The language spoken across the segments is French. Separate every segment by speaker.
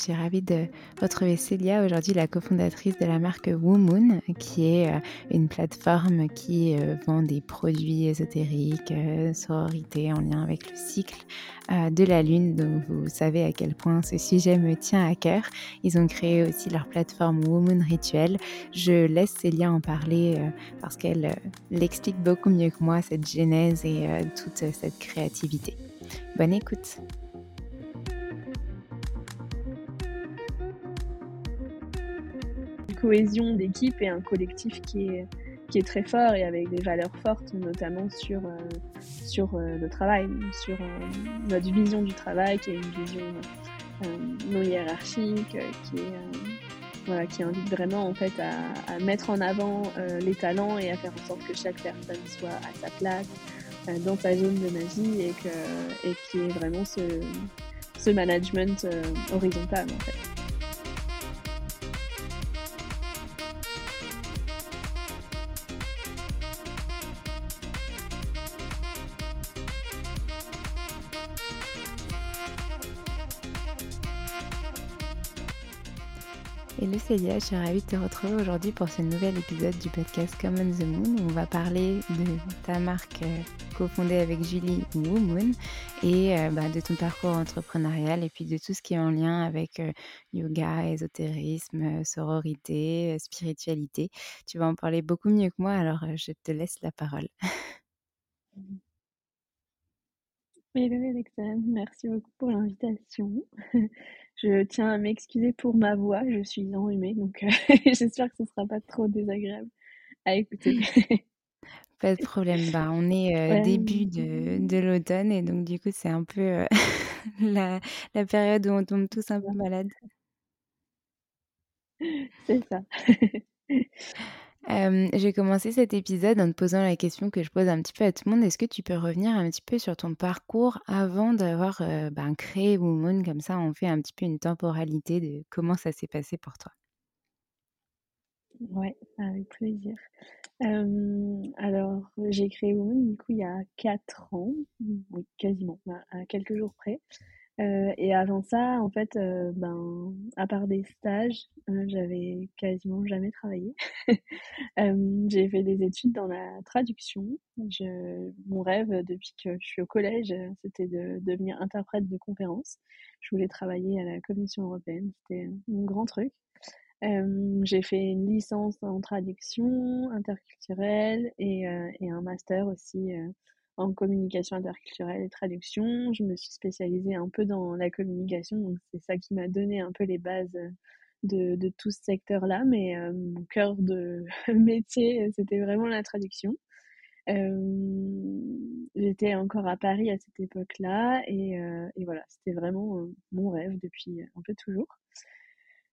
Speaker 1: Suis ravie de retrouver Célia, aujourd'hui la cofondatrice de la marque Womoon, qui est euh, une plateforme qui euh, vend des produits ésotériques, euh, sororité en lien avec le cycle de la Lune. Donc vous savez à quel point ce sujet me tient à cœur. Ils ont créé aussi leur plateforme Womoon Rituel. Je laisse Célia en parler parce qu'elle l'explique beaucoup mieux que moi, cette genèse et toute cette créativité. Bonne écoute.
Speaker 2: Cohésion d'équipe et un collectif qui est, qui est très fort et avec des valeurs fortes, notamment sur, euh, sur euh, le travail, sur euh, notre vision du travail, qui est une vision non hiérarchique, qui voilà, qui invite vraiment en fait à, mettre en avant les talents et à faire en sorte que chaque personne soit à sa place dans sa zone de magie et, que, et vraiment ce, ce management horizontal en fait.
Speaker 1: Célia, je suis ravie de te retrouver aujourd'hui pour ce nouvel épisode du podcast Common the Moon où on va parler de ta marque euh, cofondée avec Julie Moon et euh, bah, de ton parcours entrepreneurial et puis de tout ce qui est en lien avec euh, yoga, ésotérisme, sororité, spiritualité. Tu vas en parler beaucoup mieux que moi, alors je te laisse la parole.
Speaker 2: Hello Alexandre, merci beaucoup pour l'invitation. Je tiens à m'excuser pour ma voix, je suis enrhumée, donc euh, j'espère que ce ne sera pas trop désagréable à écouter.
Speaker 1: Pas de problème, bah, on est euh, début de, de l'automne et donc du coup c'est un peu euh, la, la période où on tombe tous un peu malades.
Speaker 2: C'est ça.
Speaker 1: Euh, j'ai commencé cet épisode en te posant la question que je pose un petit peu à tout le monde. Est-ce que tu peux revenir un petit peu sur ton parcours avant d'avoir euh, ben, créé Woman Comme ça, on fait un petit peu une temporalité de comment ça s'est passé pour toi.
Speaker 2: Ouais, avec plaisir. Euh, alors, j'ai créé Woman, du coup, il y a 4 ans, oui, quasiment, à quelques jours près. Euh, et avant ça, en fait, euh, ben, à part des stages, euh, j'avais quasiment jamais travaillé. j'ai fait des études dans la traduction. Mon rêve depuis que je suis au collège, c'était de devenir interprète de conférences. Je voulais travailler à la Commission européenne, c'était un grand truc. j'ai fait une licence en traduction interculturelle et, et un master aussi en communication interculturelle et traduction. Je me suis spécialisée un peu dans la communication, donc c'est ça qui m'a donné un peu les bases de, de tout ce secteur-là. Mais euh, mon cœur de métier, c'était vraiment la traduction. Euh, j'étais encore à Paris à cette époque-là et, euh, et voilà, c'était vraiment mon rêve depuis un peu toujours.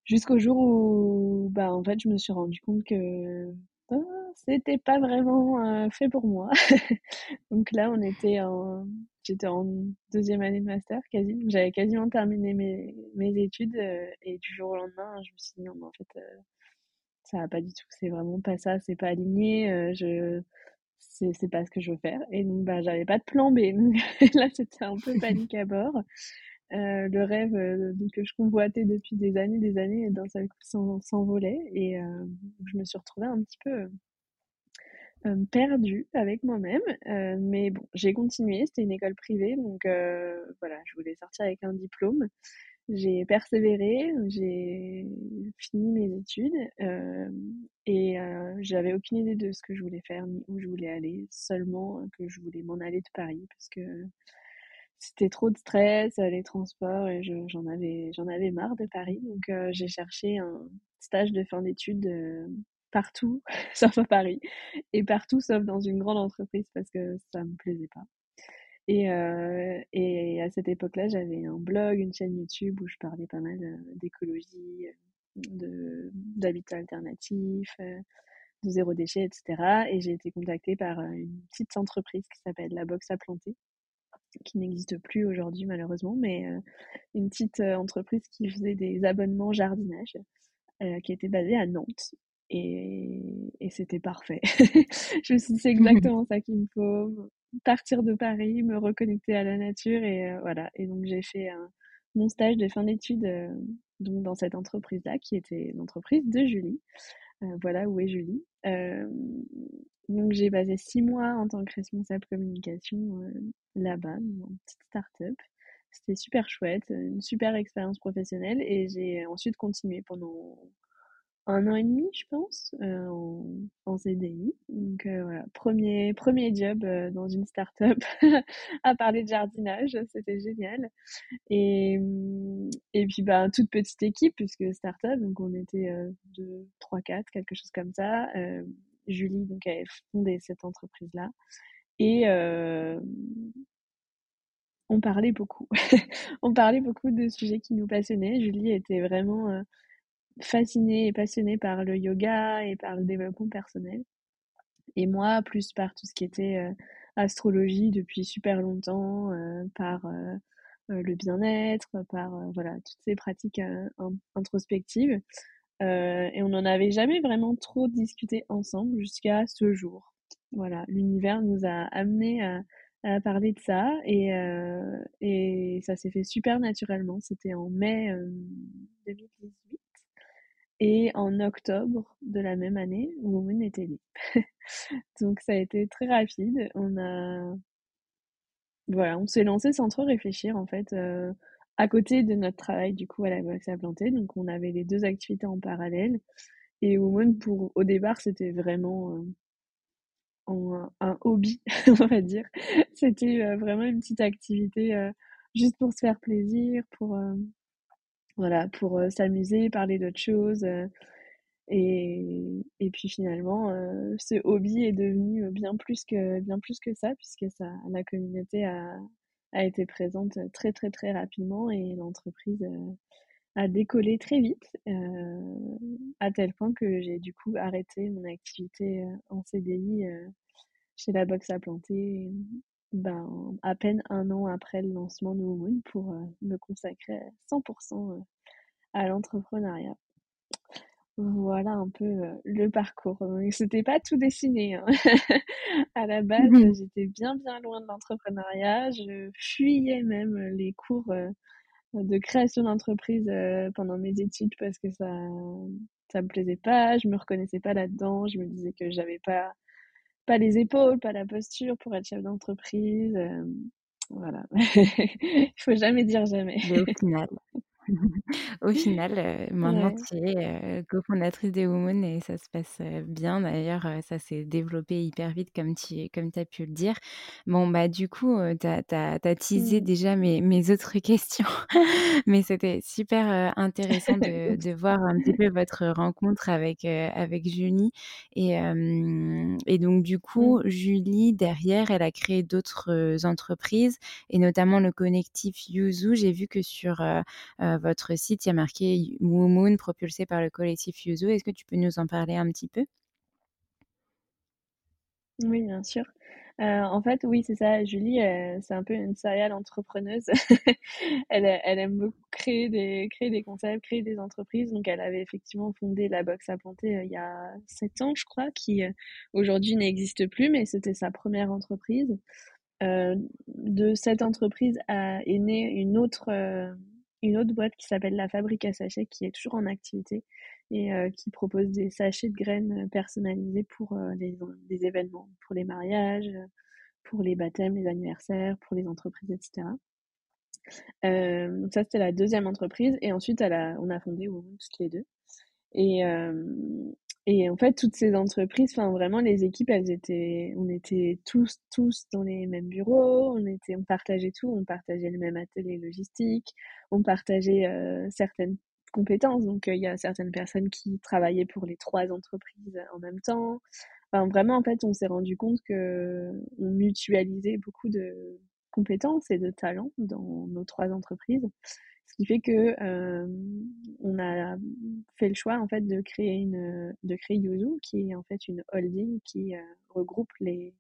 Speaker 2: Jusqu'au jour où, bah, en fait, je me suis rendu compte que bah, c'était pas vraiment euh, fait pour moi. Donc là, on était en, j'étais en deuxième année de master, quasi. J'avais quasiment terminé mes, mes études euh, et du jour au lendemain, je me suis dit non, mais en fait, euh, ça va pas du tout. C'est vraiment pas ça, c'est pas aligné. je, c'est, c'est pas ce que je veux faire. Et donc, bah, j'avais pas de plan B. là, c'était un peu panique à bord. Euh, le rêve euh, que je convoitais depuis des années, des années, d'un seul coup s'envolait. Et euh, je me suis retrouvée un petit peu perdue avec moi-même. mais bon, j'ai continué, c'était une école privée, donc voilà, je voulais sortir avec un diplôme. J'ai persévéré, j'ai fini mes études et j'avais aucune idée de ce que je voulais faire ni où je voulais aller, seulement que je voulais m'en aller de Paris parce que c'était trop de stress, les transports, et j'en avais, j'en avais marre de Paris. Donc, euh, j'ai cherché un stage de fin d'études euh, partout, sauf à Paris, et partout sauf dans une grande entreprise parce que ça me plaisait pas. Et, euh, à cette époque-là, j'avais un blog, une chaîne YouTube où je parlais pas mal d'écologie, de, d'habitat alternatif, de zéro déchet, etc. Et j'ai été contactée par une petite entreprise qui s'appelle La Box à Planter, qui n'existe plus aujourd'hui malheureusement, mais euh, une petite euh, entreprise qui faisait des abonnements jardinage, euh, qui était basée à Nantes. Et, et c'était parfait. je me suis dit, c'est exactement ça qu'il me faut. Partir de Paris, me reconnecter à la nature et voilà. Et donc j'ai fait mon stage de fin d'études donc dans cette entreprise-là, qui était l'entreprise de Julie. voilà où est Julie. donc j'ai passé six mois en tant que responsable communication là-bas, dans une petite start-up. C'était super chouette, une super expérience professionnelle et j'ai ensuite continué pendant un an et demi, je pense, euh, en, CDI. Donc euh, voilà, premier, job euh, dans une start-up à parler de jardinage, c'était génial. Et, et puis bah, toute petite équipe, puisque start-up, donc on était deux, trois, quatre, quelque chose comme ça. Julie donc avait fondé cette entreprise-là. Et on parlait beaucoup. on parlait beaucoup de sujets qui nous passionnaient. Julie était vraiment fascinée et passionnée par le yoga et par le développement personnel. Et moi, plus par tout ce qui était astrologie depuis super longtemps, par le bien-être, par voilà toutes ces pratiques introspectives. et on n'en avait jamais vraiment trop discuté ensemble jusqu'à ce jour. Voilà, l'univers nous a amené à, parler de ça et, euh, et ça s'est fait super naturellement. C'était en mai 2018. Et en octobre de la même année, Woman était née. Donc ça a été très rapide. On a voilà, on s'est lancé sans trop réfléchir en fait. Euh, à côté de notre travail du coup à la boxe à planter, donc on avait les deux activités en parallèle. Et Woman pour au départ c'était vraiment euh, un, hobby, on va dire. C'était euh, vraiment une petite activité juste pour se faire plaisir, pour voilà, pour s'amuser, parler d'autres choses. Et, puis finalement, ce hobby est devenu bien plus que, bien plus que ça, puisque ça, la communauté a, été présente très très très rapidement et l'entreprise a décollé très vite, à tel point que j'ai du coup arrêté mon activité en CDI chez la boxe à planter ben, à peine un an après le lancement de Womoon pour me consacrer 100% à l'entrepreneuriat. Voilà un peu euh, le parcours. C'était pas tout dessiné. Hein. à la base, mmh j'étais bien bien loin de l'entrepreneuriat. Je fuyais même les cours euh, de création d'entreprise euh, pendant mes études parce que ça ça me plaisait pas. Je me reconnaissais pas là-dedans. Je me disais que j'avais pas pas les épaules, pas la posture pour être chef d'entreprise. voilà. Il faut jamais dire jamais.
Speaker 1: Au final, euh, maintenant tu es, cofondatrice des Women et ça se passe, bien. D'ailleurs, ça s'est développé hyper vite comme tu comme tu as pu le dire. Bon, bah, du coup, tu as teasé mmh. déjà mes mes autres questions, mais c'était super, intéressant de de voir un petit peu votre rencontre avec, avec Julie et et donc du coup, mmh. Julie, derrière, elle a créé d'autres, entreprises et notamment le collectif Yuzu. J'ai vu que sur, votre site, il y a marqué Womoon propulsé par le collectif Yuzu. Est-ce que tu peux nous en parler un petit peu?
Speaker 2: Oui, bien sûr. Euh, en fait, oui, c'est ça. Julie, euh, c'est un peu une serial entrepreneuse. elle, aime beaucoup créer des, créer concepts, créer des entreprises. Donc, elle avait effectivement fondé la box à planter euh, il y a sept ans, je crois, qui aujourd'hui n'existe plus, mais c'était sa première entreprise. de cette entreprise a, est née une autre une autre boîte qui s'appelle La Fabrique à Sachets, qui est toujours en activité et euh, qui propose des sachets de graines euh, personnalisés pour euh, les, événements, pour les mariages, pour les baptêmes, les anniversaires, pour les entreprises, etc. donc ça, c'était la deuxième entreprise. Et ensuite, elle a, on a fondé toutes les deux. Et, et en fait, toutes ces entreprises, enfin vraiment, les équipes, elles étaient, on était tous, tous dans les mêmes bureaux, on était, on partageait tout, on partageait le même atelier logistique, on partageait euh, certaines compétences. Donc, euh, il y a certaines personnes qui travaillaient pour les trois entreprises en même temps. Enfin, vraiment, en fait, on s'est rendu compte que on mutualisait beaucoup de compétences et de talents dans nos trois entreprises. Ce qui fait que euh, on a fait le choix en fait de créer une de créer Yuzu, qui est en fait une holding qui euh, regroupe les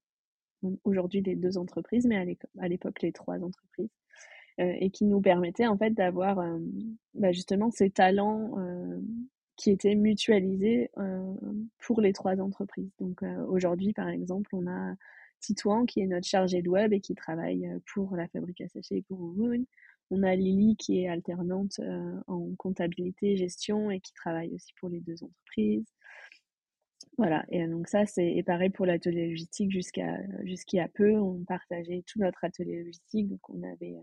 Speaker 2: aujourd'hui les deux entreprises, mais à l'époque les trois entreprises, euh, et qui nous permettait en fait d'avoir bah, justement ces talents qui étaient mutualisés pour les trois entreprises. Donc aujourd'hui, par exemple, on a Titouan qui est notre chargé de web et qui travaille pour la fabrique à sachets et pour Moon. On a Lily qui est alternante euh, en comptabilité et gestion et qui travaille aussi pour les deux entreprises. Voilà, et donc ça, c'est pareil pour l'atelier logistique jusqu'à peu. On partageait tout notre atelier logistique, donc on avait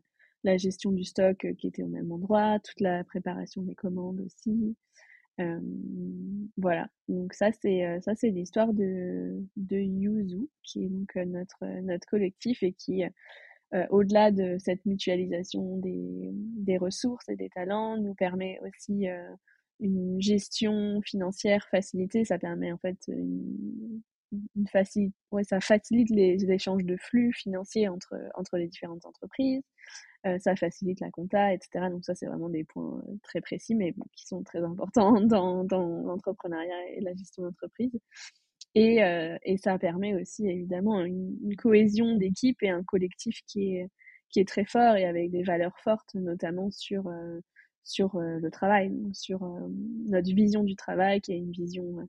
Speaker 2: la gestion du stock euh, qui était au même endroit, toute la préparation des commandes aussi. Euh, voilà, donc ça c'est ça c'est l'histoire de de Yuzu qui est donc notre notre collectif et qui euh, au-delà de cette mutualisation des, ressources et des talents, nous permet aussi euh, une gestion financière facilitée. Ça permet en fait une, une ça facilite les, échanges de flux financiers entre, entre les différentes entreprises. Euh, ça facilite la compta, etc. Donc ça, c'est vraiment des points très précis, mais qui sont très importants dans, dans l'entrepreneuriat et la gestion d'entreprise. Et, euh, et, ça permet aussi évidemment une, cohésion d'équipe et un collectif qui est, qui est très fort et avec des valeurs fortes, notamment sur, euh, sur euh, le travail, sur notre vision du travail, qui est une vision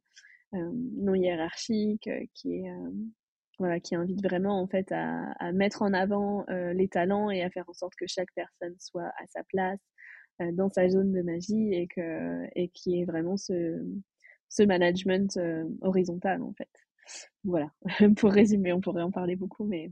Speaker 2: non hiérarchique, qui est voilà, qui invite vraiment en fait à, à mettre en avant les talents et à faire en sorte que chaque personne soit à sa place, dans sa zone de magie et que et qui est vraiment ce ce management horizontal en fait. Voilà, pour résumer, on pourrait en parler beaucoup, mais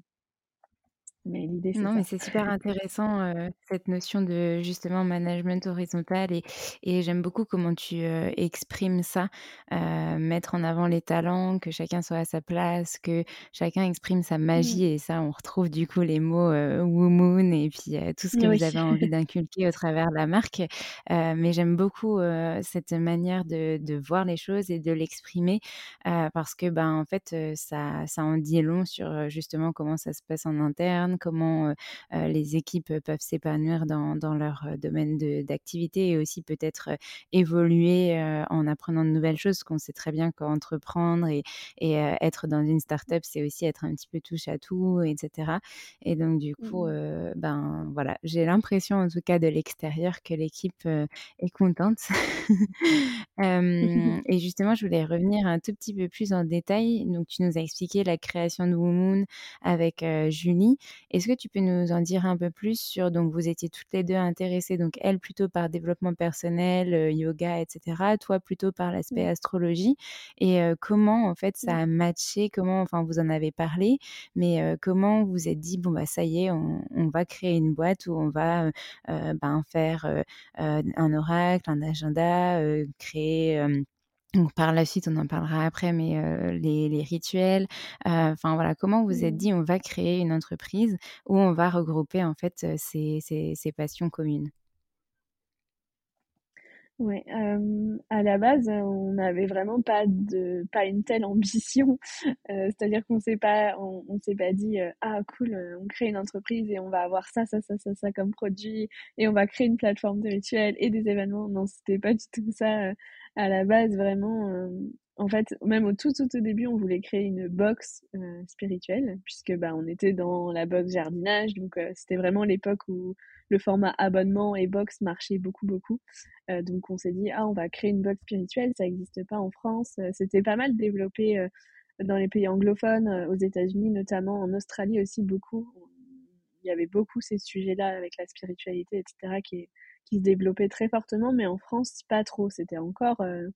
Speaker 2: mais l'idée, c'est
Speaker 1: Non, mais c'est super intéressant, cette notion de justement management horizontal et et j'aime beaucoup comment tu, exprimes ça, mettre en avant les talents, que chacun soit à sa place, que chacun exprime sa
Speaker 2: Mmh.
Speaker 1: magie et ça, on retrouve du coup les mots, heu, Womoon et puis, tout ce que
Speaker 2: Oui.
Speaker 1: vous avez envie d'inculquer au travers de la marque. Mais j'aime beaucoup, cette manière de de voir les choses et de l'exprimer, parce que, ben, en fait, ça ça en dit long sur, justement comment ça se passe en interne, comment, les équipes, peuvent s'épanouir dans dans leur, domaine de d'activité et aussi peut-être, évoluer, en apprenant de nouvelles choses. Qu'on sait très bien qu'entreprendre et et être dans une start-up, c'est aussi être un petit peu touche à tout et cetera et donc du coup,
Speaker 2: Mmh
Speaker 1: heu, ben, voilà, j'ai l'impression en tout cas de l'extérieur que l'équipe, est contente. Et justement, je voulais revenir un tout petit peu plus en détail. Donc tu nous as expliqué la création de Womoon avec, Julie. Est-ce que tu peux nous en dire un peu plus sur donc vous étiez toutes les 2 intéressées, donc elle plutôt par développement personnel, heu, yoga et cetera, toi plutôt par l'aspect astrologie et comment en fait ça a matché? Comment enfin vous en avez parlé, mais comment vous êtes dit: «Bon bah ça y est, on on va créer une boîte où on va, ben faire, un oracle, un agenda, créer, hem» donc par la suite, on en parlera après, mais les rituels, enfin voilà, comment vous êtes dit: «On va créer une entreprise où on va regrouper en fait, ces passions communes»?
Speaker 2: Ouais, hem, à la base, on n'avait vraiment pas de pas une telle ambition, c'est-à-dire qu'on s'est pas on s'est pas dit, «Ah cool, on crée une entreprise et on va avoir ça, ça, ça, ça, ça comme produit et on va créer une plateforme de rituels et des événements». Non, c'était pas du tout ça, à la base vraiment, hem, en fait, même au tout, tout au début, on voulait créer une box, heu, spirituelle puisque, bah, on était dans la box jardinage donc heu, c'était vraiment l'époque où le format abonnement et box marchait beaucoup, beaucoup. Donc on s'est dit: «Ah, on va créer une box spirituelle», ça existe pas en France. C'était pas mal développé, dans les pays anglophones, aux États-Unis notamment, en Australie aussi beaucoup. Il y avait beaucoup ces sujets-là avec la spiritualité et cetera qui qui se développaient très fortement, mais en France, pas trop. C'était encore, heu,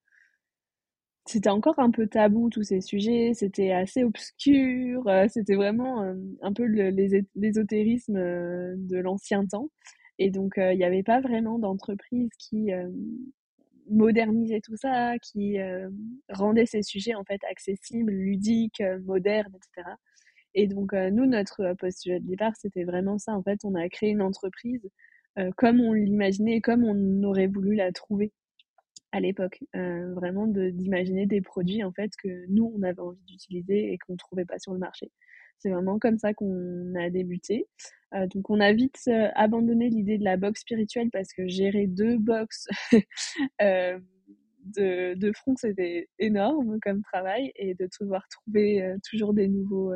Speaker 2: c'était encore un peu tabou tous ces sujets, c'était assez obscur, heu, c'était vraiment, hem, un peu l'ésotérisme, de l'ancien temps. Et donc il y avait pas vraiment d'entreprise qui, modernisait tout ça, qui, rendait ces sujets, en fait, accessibles, ludiques, modernes et cetera et donc heu, nous, notre, heu, postulat de départ, c'était vraiment ça. En fait, on a créé une entreprise, heu, comme on l'imaginait comme on aurait voulu la trouver à l'époque. Heu, vraiment d'imaginer des produits, en fait, que nous, on avait envie d'utiliser et qu'on trouvait pas sur le marché. C'est vraiment comme ça qu'on a débuté. Donc on a vite, abandonné l'idée de la box spirituelle parce que gérer 2 box, de de front, c'était énorme comme travail et de devoir trouver, toujours des nouveaux,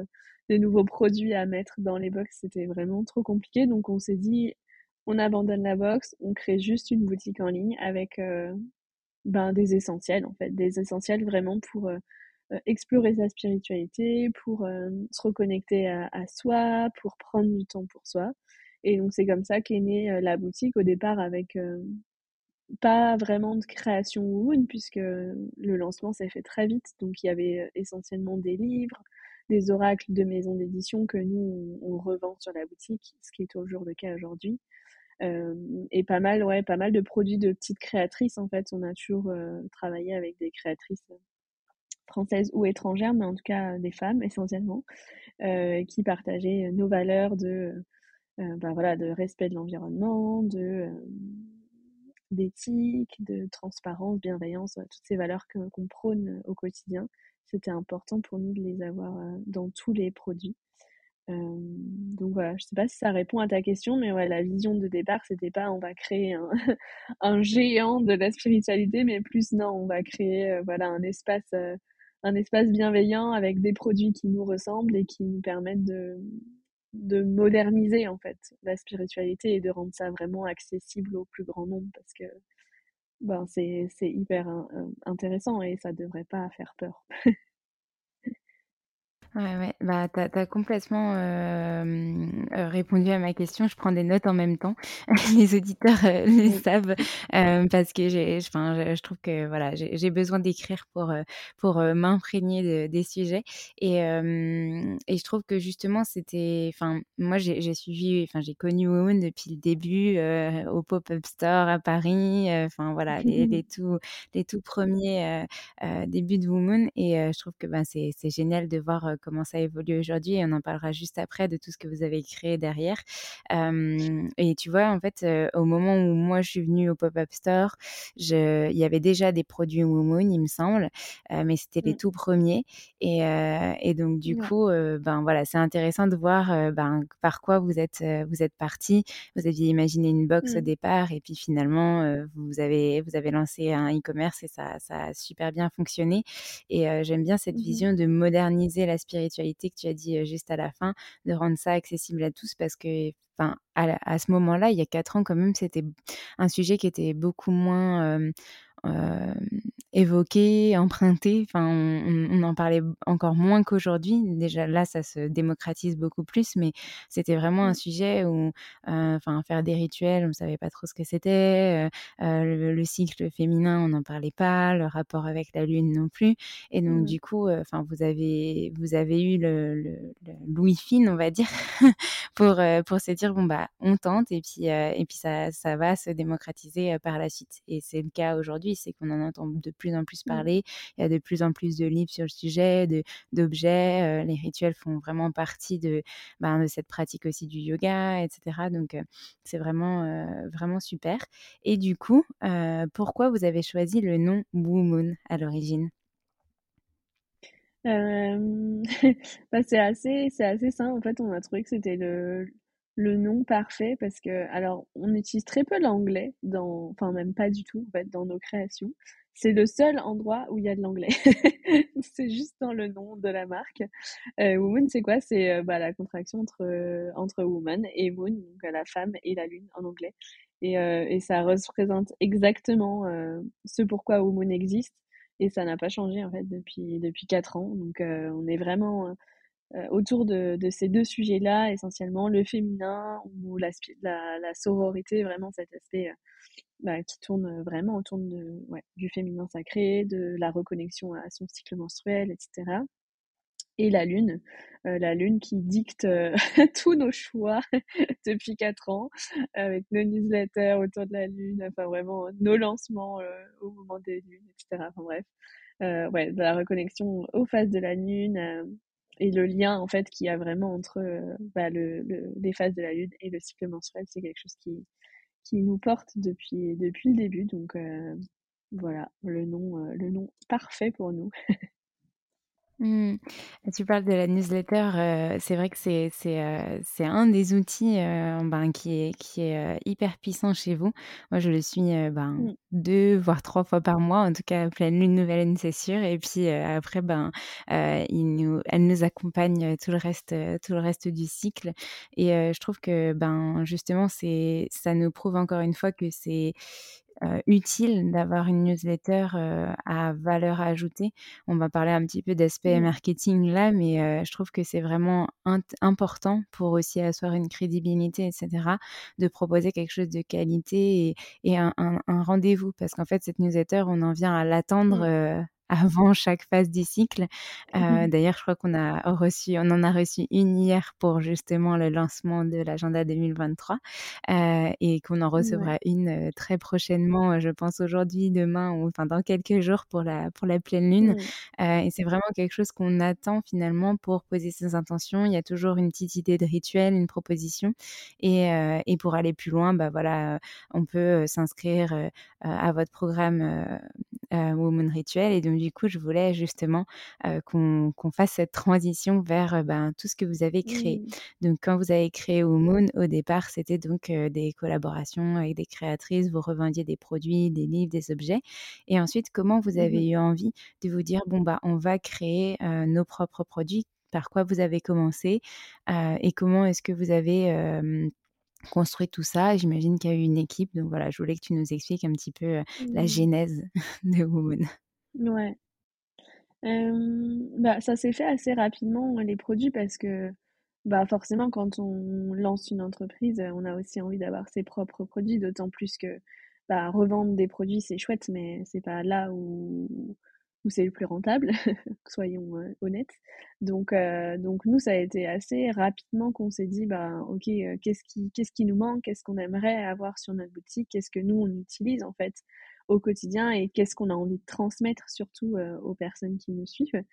Speaker 2: nouveaux produits à mettre dans les box, c'était vraiment trop compliqué. Donc on s'est dit: «On abandonne la box, on crée juste une boutique en ligne avec, heu, ben, des essentiels, en fait, des essentiels vraiment pour, heu heu, explorer sa spiritualité, pour, se reconnecter à à soi, pour prendre du temps pour soi» et donc c'est comme ça qu'est née, la boutique au départ avec, pas vraiment de création Woon puisque le lancement s'est fait très vite. Donc il y avait, essentiellement des livres, des oracles de maisons d'édition que nous, on revend sur la boutique, ce qui est toujours le cas aujourd'hui. Hem et pas mal, ouais, pas mal de produits de petites créatrices, en fait. On a toujours, heu, travaillé avec des créatrices, heu, françaises ou étrangères, mais en tout cas, des femmes essentiellement, qui partageaient, nos valeurs de, bah, voilà, de respect de l'environnement, de, d'éthique, de transparence, bienveillance, toutes ces valeurs qu'on prône au quotidien. C'était important pour nous de les avoir, dans tous les produits. Donc voilà, je sais pas si ça répond à ta question, mais ouais, la vision de départ, c'était pas: «On va créer un un géant de la spiritualité», mais plus: «Non, on va créer, voilà, un espace, un espace bienveillant avec des produits qui nous ressemblent et qui nous permettent de de moderniser, en fait, la spiritualité et de rendre ça vraiment accessible au plus grand nombre» parce que, ben, c'est c'est hyper in in intéressant et ça devrait pas faire peur.
Speaker 1: Ouais, ouais, bah, tu as complètement, heu, répondu à ma question. Je prends des notes en même temps. Les auditeurs, heu, le
Speaker 2: Oui.
Speaker 1: savent, parce que j'ai enfin, je je trouve que, voilà, j'ai j'ai besoin d'écrire pour, heu, pour, heu, m'imprégner de des sujets et hem et je trouve que justement c'était enfin, moi j'ai j'ai suivi enfin, j'ai connu Womoon depuis le début, heu, au pop-up store à Paris, heu, enfin voilà, les les tout les tout premiers, heu heu, débuts de Womoon et heu, je trouve que, ben, c'est c'est génial de voir, heu, comment ça évolue aujourd'hui et on en parlera juste après de tout ce que vous avez créé derrière. Et tu vois, en fait, au moment où moi je suis venue au pop-up store, je il y avait déjà des produits Womoon, il me semble, mais c'était les
Speaker 2: Mmh.
Speaker 1: tout premiers et et donc du
Speaker 2: Ouais.
Speaker 1: coup, ben, voilà, c'est intéressant de voir, ben, par quoi vous êtes, vous êtes partis. Vous aviez imaginé une box au
Speaker 2: Mmh.
Speaker 1: départ et puis finalement, vous avez vous avez lancé un e-commerce et ça ça a super bien fonctionné et j'aime bien cette
Speaker 2: Mmh mh.
Speaker 1: vision de moderniser la spiritualité que tu as dit, heu, juste à la fin, de rendre ça accessible à tous parce que, à ce moment-là, il y a 4 ans quand même, c'était un sujet qui était beaucoup moins, hem, évoqué, emprunté, enfin, on en parlait encore moins qu'aujourd'hui. Déjà là, ça se démocratise beaucoup plus, mais c'était vraiment un
Speaker 2: Mmh.
Speaker 1: sujet où, enfin, faire des rituels, on savait pas trop ce que c'était, heu heu, le le cycle féminin, on n'en parlait pas, le rapport avec la lune non plus et donc
Speaker 2: Mmh.
Speaker 1: du coup, enfin, vous avez vous avez eu le le fine, on va dire, pour, pour se dire: «Bon, bah, on tente et puis, et puis ça ça va se démocratiser, par la suite» et c'est le cas aujourd'hui. C'est qu'on en entend de plus en plus
Speaker 2: Mmh.
Speaker 1: parler. Il y a de plus en plus de livres sur le sujet, d'objets, heu, les rituels font vraiment partie de, ben, de cette pratique aussi du yoga et cetera donc heu, c'est vraiment, heu, vraiment super et du coup, pourquoi vous avez choisi le nom Womoon à l'origine?
Speaker 2: Bah, c'est assez c'est assez simple. En fait, on a trouvé que c'était le le nom parfait parce que alors, on utilise très peu l'anglais dans enfin, même pas du tout, en fait, dans nos créations. C'est le seul endroit où il y a de l'anglais. C'est juste dans le nom de la marque. Heu, Womoon, c'est quoi? C'est, heu, bah, la contraction entre, heu, entre woman et moon, donc heu, la femme et la lune en anglais et et ça représente exactement, ce pourquoi Womoon existe et ça n'a pas changé, en fait, depuis depuis 4 ans donc on est vraiment, autour de ces 2 sujets-là essentiellement, le féminin ou la la sororité, vraiment cet aspect, heu, bah, qui tourne, vraiment autour du féminin sacré, de la reconnexion à son cycle menstruel et cetera et la lune, la lune qui dicte, tous nos choix depuis 4 ans avec nos newsletters autour de la lune, enfin vraiment nos lancements, au moment des lunes et cetera, enfin bref. Ouais, de la reconnexion aux phases de la lune, et le lien, en fait, qu'il y a vraiment entre, heu, bah, le le les phases de la lune et le cycle menstruel, c'est quelque chose qui qui nous porte depuis depuis le début donc heu, voilà, le nom, heu, le nom parfait pour nous.
Speaker 1: Mmh. Tu parles de la newsletter, heu, c'est vrai que c'est c'est, heu, c'est un des outils, heu, ben, qui est qui est, hyper puissant chez vous. Moi, je le suis, ben,
Speaker 2: Mmh.
Speaker 1: 2 voire 3 fois par mois, en tout cas, pleine lune, nouvelle lune, c'est sûr et puis, après, ben, il nous elle nous accompagne, tout le reste, tout le reste du cycle et je trouve que, ben, justement, c'est ça nous prouve encore une fois que c'est, heu, utile d'avoir une newsletter, heu, à valeur ajoutée. On va parler un petit peu d'aspect
Speaker 2: Mmh.
Speaker 1: marketing là, mais heu, je trouve que c'est vraiment important pour aussi asseoir une crédibilité et cetera, de proposer quelque chose de qualité et et un un un rendez-vous parce qu'en fait, cette newsletter, on en vient à l'attendre,
Speaker 2: Mmh.
Speaker 1: Avant chaque phase du cycle. Heu, d'ailleurs, je crois qu'on a reçu on en a reçu une hier pour justement le lancement de l'agenda 2023, heu et qu'on en
Speaker 2: Ouais.
Speaker 1: recevra une, heu, très prochainement, je pense aujourd'hui, demain ou enfin dans quelques jours pour la pour la pleine lune,
Speaker 2: Mmh.
Speaker 1: et c'est vraiment quelque chose qu'on attend finalement pour poser ses intentions. Il y a toujours une petite idée de rituel, une proposition et et pour aller plus loin, bah, voilà, on peut, s'inscrire, à votre programme, heu, Womoon Rituel et donc du coup, je voulais justement, heu, qu'on fasse cette transition vers, heu, ben, tout ce que vous avez créé.
Speaker 2: Mmh.
Speaker 1: Donc quand vous avez créé Womoon, au départ, c'était donc des collaborations avec des créatrices, vous revendiez des produits, des livres, des objets et ensuite, comment vous
Speaker 2: Mmh mh.
Speaker 1: avez eu envie de vous dire: «Bon, bah, on va créer, nos propres produits»? Par quoi vous avez commencé? Et comment est-ce que vous avez, construit tout ça? J'imagine qu'il y a eu une équipe, donc voilà, je voulais que tu nous expliques un petit peu, la
Speaker 2: Mmh.
Speaker 1: genèse de Womoon.
Speaker 2: Ouais. bah, ça s'est fait assez rapidement, les produits, parce que, bah, forcément, quand on lance une entreprise, on a aussi envie d'avoir ses propres produits, d'autant plus que, bah, revendre des produits, c'est chouette, mais c'est pas là où où c'est le plus rentable, soyons honnêtes. Donc, donc nous, ça a été assez rapidement qu'on s'est dit, bah, ok, qu'est-ce qui, qu'est-ce qui nous manque, qu'est-ce qu'on aimerait avoir sur notre boutique, qu'est-ce que nous on utilise en fait au quotidien? Et qu'est-ce qu'on a envie de transmettre surtout aux personnes qui nous suivent?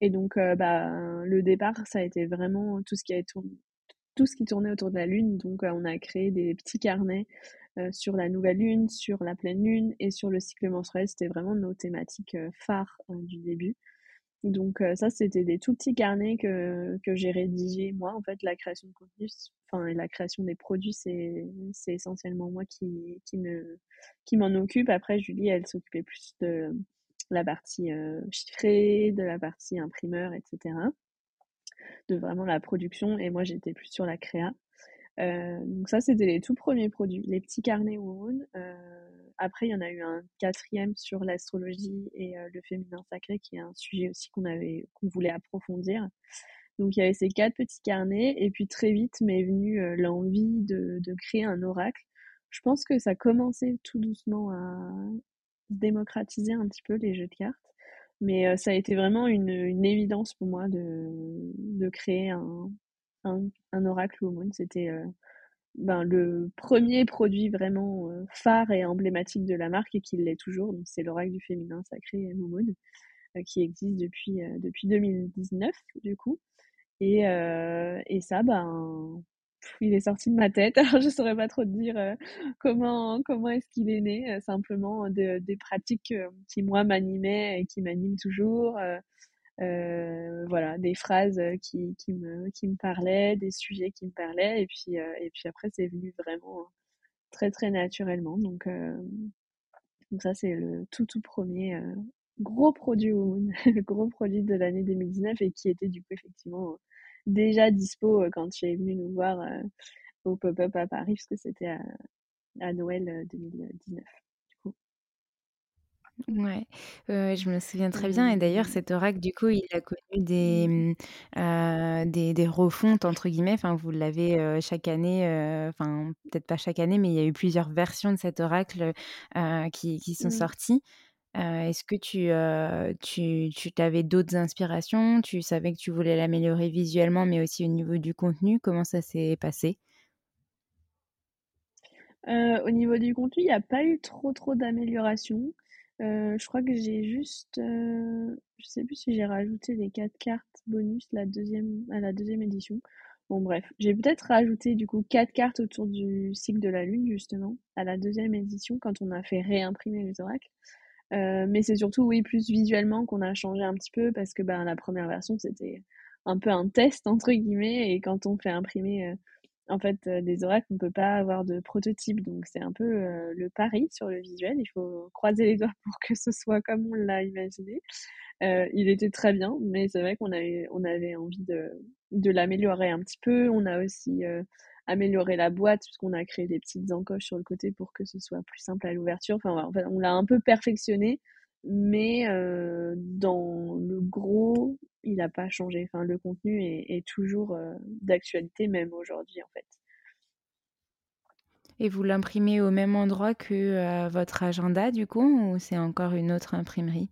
Speaker 2: Et donc, bah, le départ, ça a été vraiment tout ce qui a tourné, tout ce qui tournait autour de la lune. Donc, on a créé des petits carnets sur la nouvelle lune, sur la pleine lune et sur le cycle menstruel. C'était vraiment nos thématiques phares du début. Donc ça, c'était des tout petits carnets que, j'ai rédigés moi. En fait, la création de contenu, enfin la création des produits, c'est, essentiellement moi qui m'en occupe. Après, Julie, elle s'occupait plus de la partie chiffrée, de la partie imprimeur, etc. De vraiment la production. Et moi, j'étais plus sur la créa. donc ça, c'était les tout premiers produits, les petits carnets Woon. après, il y en a eu un quatrième sur l'astrologie et le féminin sacré, qui est un sujet aussi qu'on avait, qu'on voulait approfondir. Donc il y avait ces quatre petits carnets, et puis très vite m'est venue l'envie de, de, créer un oracle. Je pense que ça commençait tout doucement à, démocratiser un petit peu les jeux de cartes. Mais ça a été vraiment une, une évidence pour moi de, de créer un, un, un oracle Woman. C'était ben, le premier produit vraiment phare et emblématique de la marque et qui l'est toujours. Donc c'est l'oracle du féminin sacré Momoun qui existe depuis, depuis 2019 du coup. Et, et ça, ben, il est sorti de ma tête. Alors, je saurais pas trop te dire euh, comment comment est-ce qu'il est né. Euh, simplement de, des pratiques euh, qui moi m'animaient et qui m'animent toujours. voilà, des phrases qui, qui me qui me parlaient, des sujets qui me parlaient. Et puis et puis après c'est venu vraiment très très naturellement. Donc ça c'est le tout tout premier gros produit gros produit de l'année 2019 et qui était du coup effectivement déjà dispo euh, quand tu es venu nous voir euh, au pop-up à Paris, parce que c'était à, Noël 2019. Euh,
Speaker 1: Ouais, je me souviens très bien. Et d'ailleurs, cet oracle, du coup, il a connu des, mmh, des, des refontes, entre guillemets. Enfin, vous l'avez chaque année, enfin, peut-être pas chaque année, mais il y a eu plusieurs versions de cet oracle qui, qui sont sorties. Est-ce que tu, tu avais d'autres inspirations? Tu savais que tu voulais l'améliorer visuellement, mais aussi au niveau du contenu? Comment ça s'est passé?
Speaker 2: au niveau du contenu, il n'y a pas eu trop trop d'améliorations. je crois que j'ai juste, je sais plus si j'ai rajouté les quatre cartes bonus à la deuxième édition. Bon bref, j'ai peut-être rajouté du coup quatre cartes autour du cycle de la lune justement à la deuxième édition quand on a fait réimprimer les oracles. Euh, mais c'est surtout, oui, plus visuellement qu'on a changé un petit peu parce que ben, la première version, c'était un peu un test, entre guillemets, et quand on fait imprimer euh, en fait euh, des oracles, on ne peut pas avoir de prototype, donc c'est un peu le pari sur le visuel. Il faut croiser les doigts pour que ce soit comme on l'a imaginé. il était très bien, mais c'est vrai qu'on avait, on avait envie de, de l'améliorer un petit peu. On a aussi améliorer la boîte puisqu'on a créé des petites encoches sur le côté pour que ce soit plus simple à l'ouverture. Enfin, on l'a un peu perfectionné, mais euh, dans le gros, il n'a pas changé. Enfin, le contenu est, toujours euh, d'actualité même aujourd'hui en fait.
Speaker 1: Et vous l'imprimez au même endroit que euh, votre agenda du coup ou c'est encore une autre imprimerie?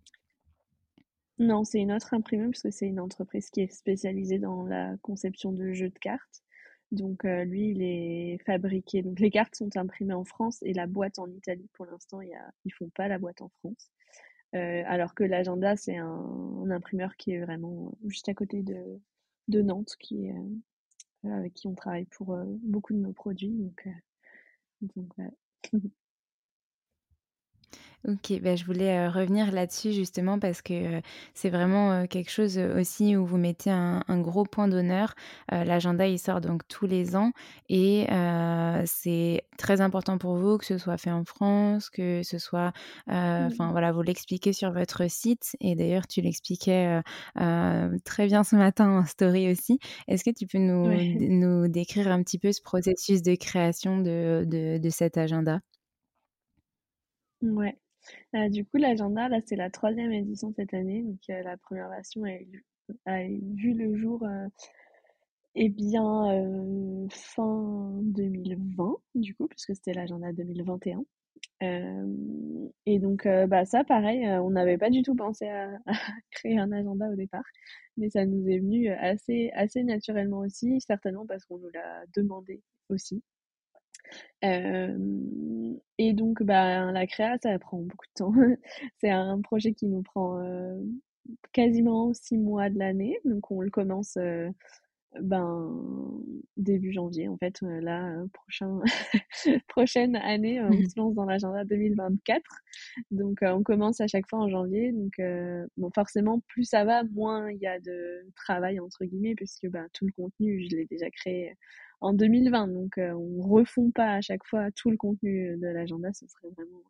Speaker 2: Non, c'est une autre imprimerie parce que c'est une entreprise qui est spécialisée dans la conception de jeux de cartes. Donc euh, lui, il est fabriqué. Donc les cartes sont imprimées en France et la boîte en Italie. Pour l'instant, il y a... ils font pas la boîte en France. Euh, alors que l'agenda, c'est un, imprimeur qui est vraiment juste à côté de, de Nantes, qui, euh, avec qui on travaille pour beaucoup de nos produits. Donc
Speaker 1: Ok, bah, je voulais revenir là-dessus justement parce que c'est vraiment quelque chose aussi où vous mettez un, gros point d'honneur. L'agenda, il sort donc tous les ans et c'est très important pour vous que ce soit fait en France, que ce soit, enfin voilà, vous l'expliquez sur votre site et d'ailleurs tu l'expliquais très bien ce matin en story aussi. Est-ce que tu peux nous, nous décrire un petit peu ce processus de création de, de, de cet agenda?
Speaker 2: Ouais. Euh, du coup, l'agenda, là, c'est la troisième édition cette année. Donc, euh, la première version a, vu le jour, euh, eh bien, fin 2020, du coup, puisque c'était l'agenda 2021. et donc, bah, ça, pareil, on n'avait pas du tout pensé à, créer un agenda au départ, mais ça nous est venu assez naturellement aussi, certainement parce qu'on nous l'a demandé aussi et donc, bah, la créa, ça prend beaucoup de temps. C'est un projet qui nous prend quasiment six mois de l'année. Donc, on le commence ben, début janvier. En fait, là, prochain, prochaine année, on se lance dans l'agenda 2024. Donc, on commence à chaque fois en janvier. Donc, bon, forcément, plus ça va, moins il y a de travail, entre guillemets, puisque ben, tout le contenu, je l'ai déjà créé en 2020. Donc, euh, on refond pas à chaque fois tout le contenu de l'agenda. Ce serait vraiment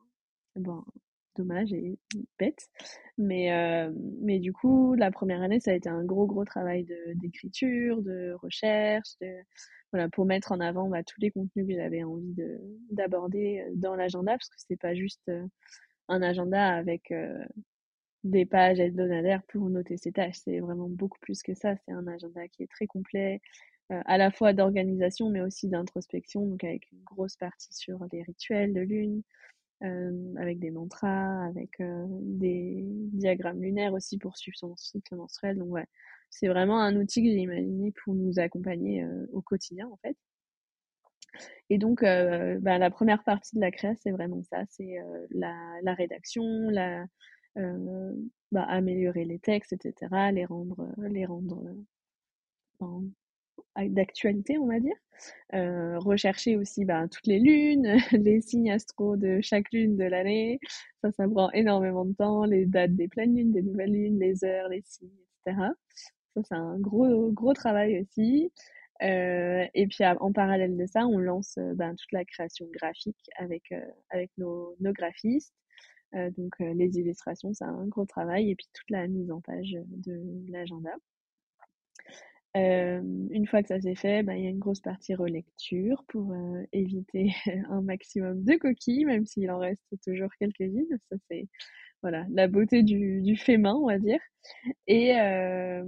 Speaker 2: bon, dommage et bête. Mais, euh, mais du coup, la première année, ça a été un gros, gros travail d'écriture, de, recherche, de, voilà, pour mettre en avant bah, tous les contenus que j'avais envie d'aborder euh, dans l'agenda, parce que c'est pas juste un agenda avec des pages hebdomadaires pour noter ses tâches. C'est vraiment beaucoup plus que ça. C'est un agenda qui est très complet, euh, à la fois d'organisation mais aussi d'introspection, donc avec une grosse partie sur les rituels de lune, euh, avec des mantras, avec euh, des diagrammes lunaires aussi pour suivre son cycle menstruel. Donc ouais, c'est vraiment un outil que j'ai imaginé pour nous accompagner au quotidien en fait. Et donc, bah, la première partie de la création, c'est vraiment ça, c'est la, la, rédaction, la, bah, améliorer les textes, etc., les rendre, les rendre d'actualité, on va dire. Euh, rechercher aussi bah, toutes les lunes, les signes astro de chaque lune de l'année. Ça, ça prend énormément de temps. Les dates des pleines lunes, des nouvelles lunes, les heures, les signes, etc. Ça, c'est un gros, gros travail aussi. Euh, et puis en parallèle de ça, on lance euh, ben, toute la création graphique avec, avec nos, nos graphistes. donc les illustrations, c'est un gros travail. Et puis toute la mise en page de l'agenda. Euh, une fois que ça s'est fait, bah, il y a une grosse partie relecture pour euh, éviter un maximum de coquilles, même s'il en reste toujours quelques-unes. Ça, c'est voilà, la beauté du, fait main, on va dire. Et, euh,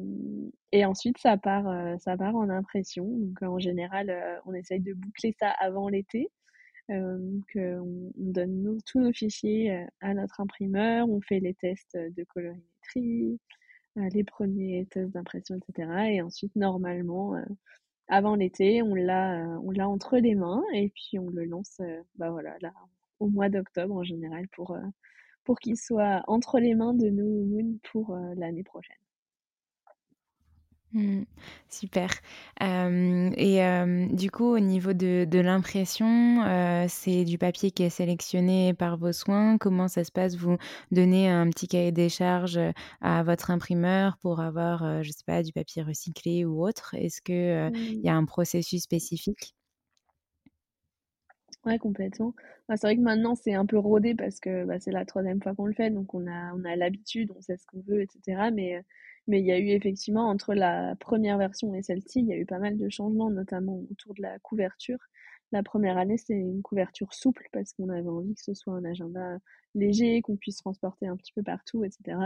Speaker 2: ensuite, ça part, ça part en impression. Donc, en général, on essaye de boucler ça avant l'été. qu'on on donne tous nos fichiers à notre imprimeur, on fait les tests de colorimétrie, euh, les premiers tests d'impression, etc. Et ensuite, normalement, euh, avant l'été, on l'a, euh, on l'a entre les mains et puis on le lance, bah voilà, là, au mois d'octobre en général pour, pour qu'il soit entre les mains de Moon pour l'année prochaine.
Speaker 1: Mmh. super. et du coup, au niveau de, de l'impression, c'est du papier qui est sélectionné par vos soins. Comment ça se passe? Vous donnez un petit cahier des charges à votre imprimeur pour avoir, je sais pas, du papier recyclé ou autre? Est-ce qu'il il y a un processus spécifique?
Speaker 2: Ouais, complètement. Bah, c'est vrai que maintenant, c'est un peu rodé parce que bah, c'est la troisième fois qu'on le fait, donc on a, on a l'habitude, on sait ce qu'on veut, etc. Mais mais il y a eu effectivement, entre la première version et celle-ci, il y a eu pas mal de changements, notamment autour de la couverture. La première année, c'était une couverture souple parce qu'on avait envie que ce soit un agenda léger, qu'on puisse transporter un petit peu partout, etc.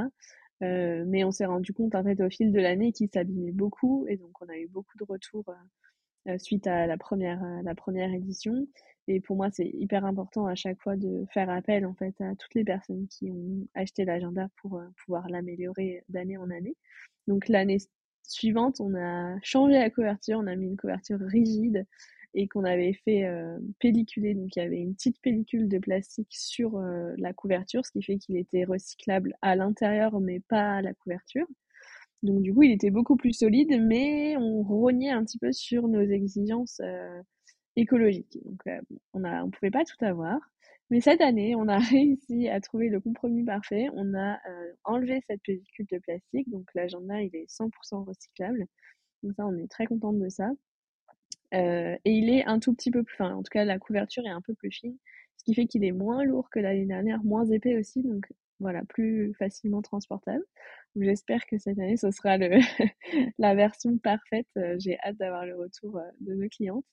Speaker 2: Euh, mais on s'est rendu compte en fait au fil de l'année qu'il s'abîmait beaucoup et donc on a eu beaucoup de retours euh, suite à la première, la première édition. Et pour moi, c'est hyper important à chaque fois de faire appel en fait à toutes les personnes qui ont acheté l'agenda pour euh, pouvoir l'améliorer d'année en année. Donc l'année suivante, on a changé la couverture, on a mis une couverture rigide et qu'on avait fait euh, pelliculer. Donc il y avait une petite pellicule de plastique sur euh, la couverture, ce qui fait qu'il était recyclable à l'intérieur mais pas à la couverture. Donc du coup, il était beaucoup plus solide, mais on rognait un petit peu sur nos exigences écologique. Donc, euh, on a, on pouvait pas tout avoir. Mais cette année, on a réussi à trouver le compromis parfait. On a euh, enlevé cette pellicule de plastique. Donc, l'agenda, il est 100% recyclable. Donc, ça, on est très contente de ça. Euh, et il est un tout petit peu plus fin. En tout cas, la couverture est un peu plus fine. Ce qui fait qu'il est moins lourd que l'année dernière, moins épais aussi. Donc, voilà, plus facilement transportable. J'espère que cette année, ce sera le la version parfaite. J'ai hâte d'avoir le retour de nos clientes.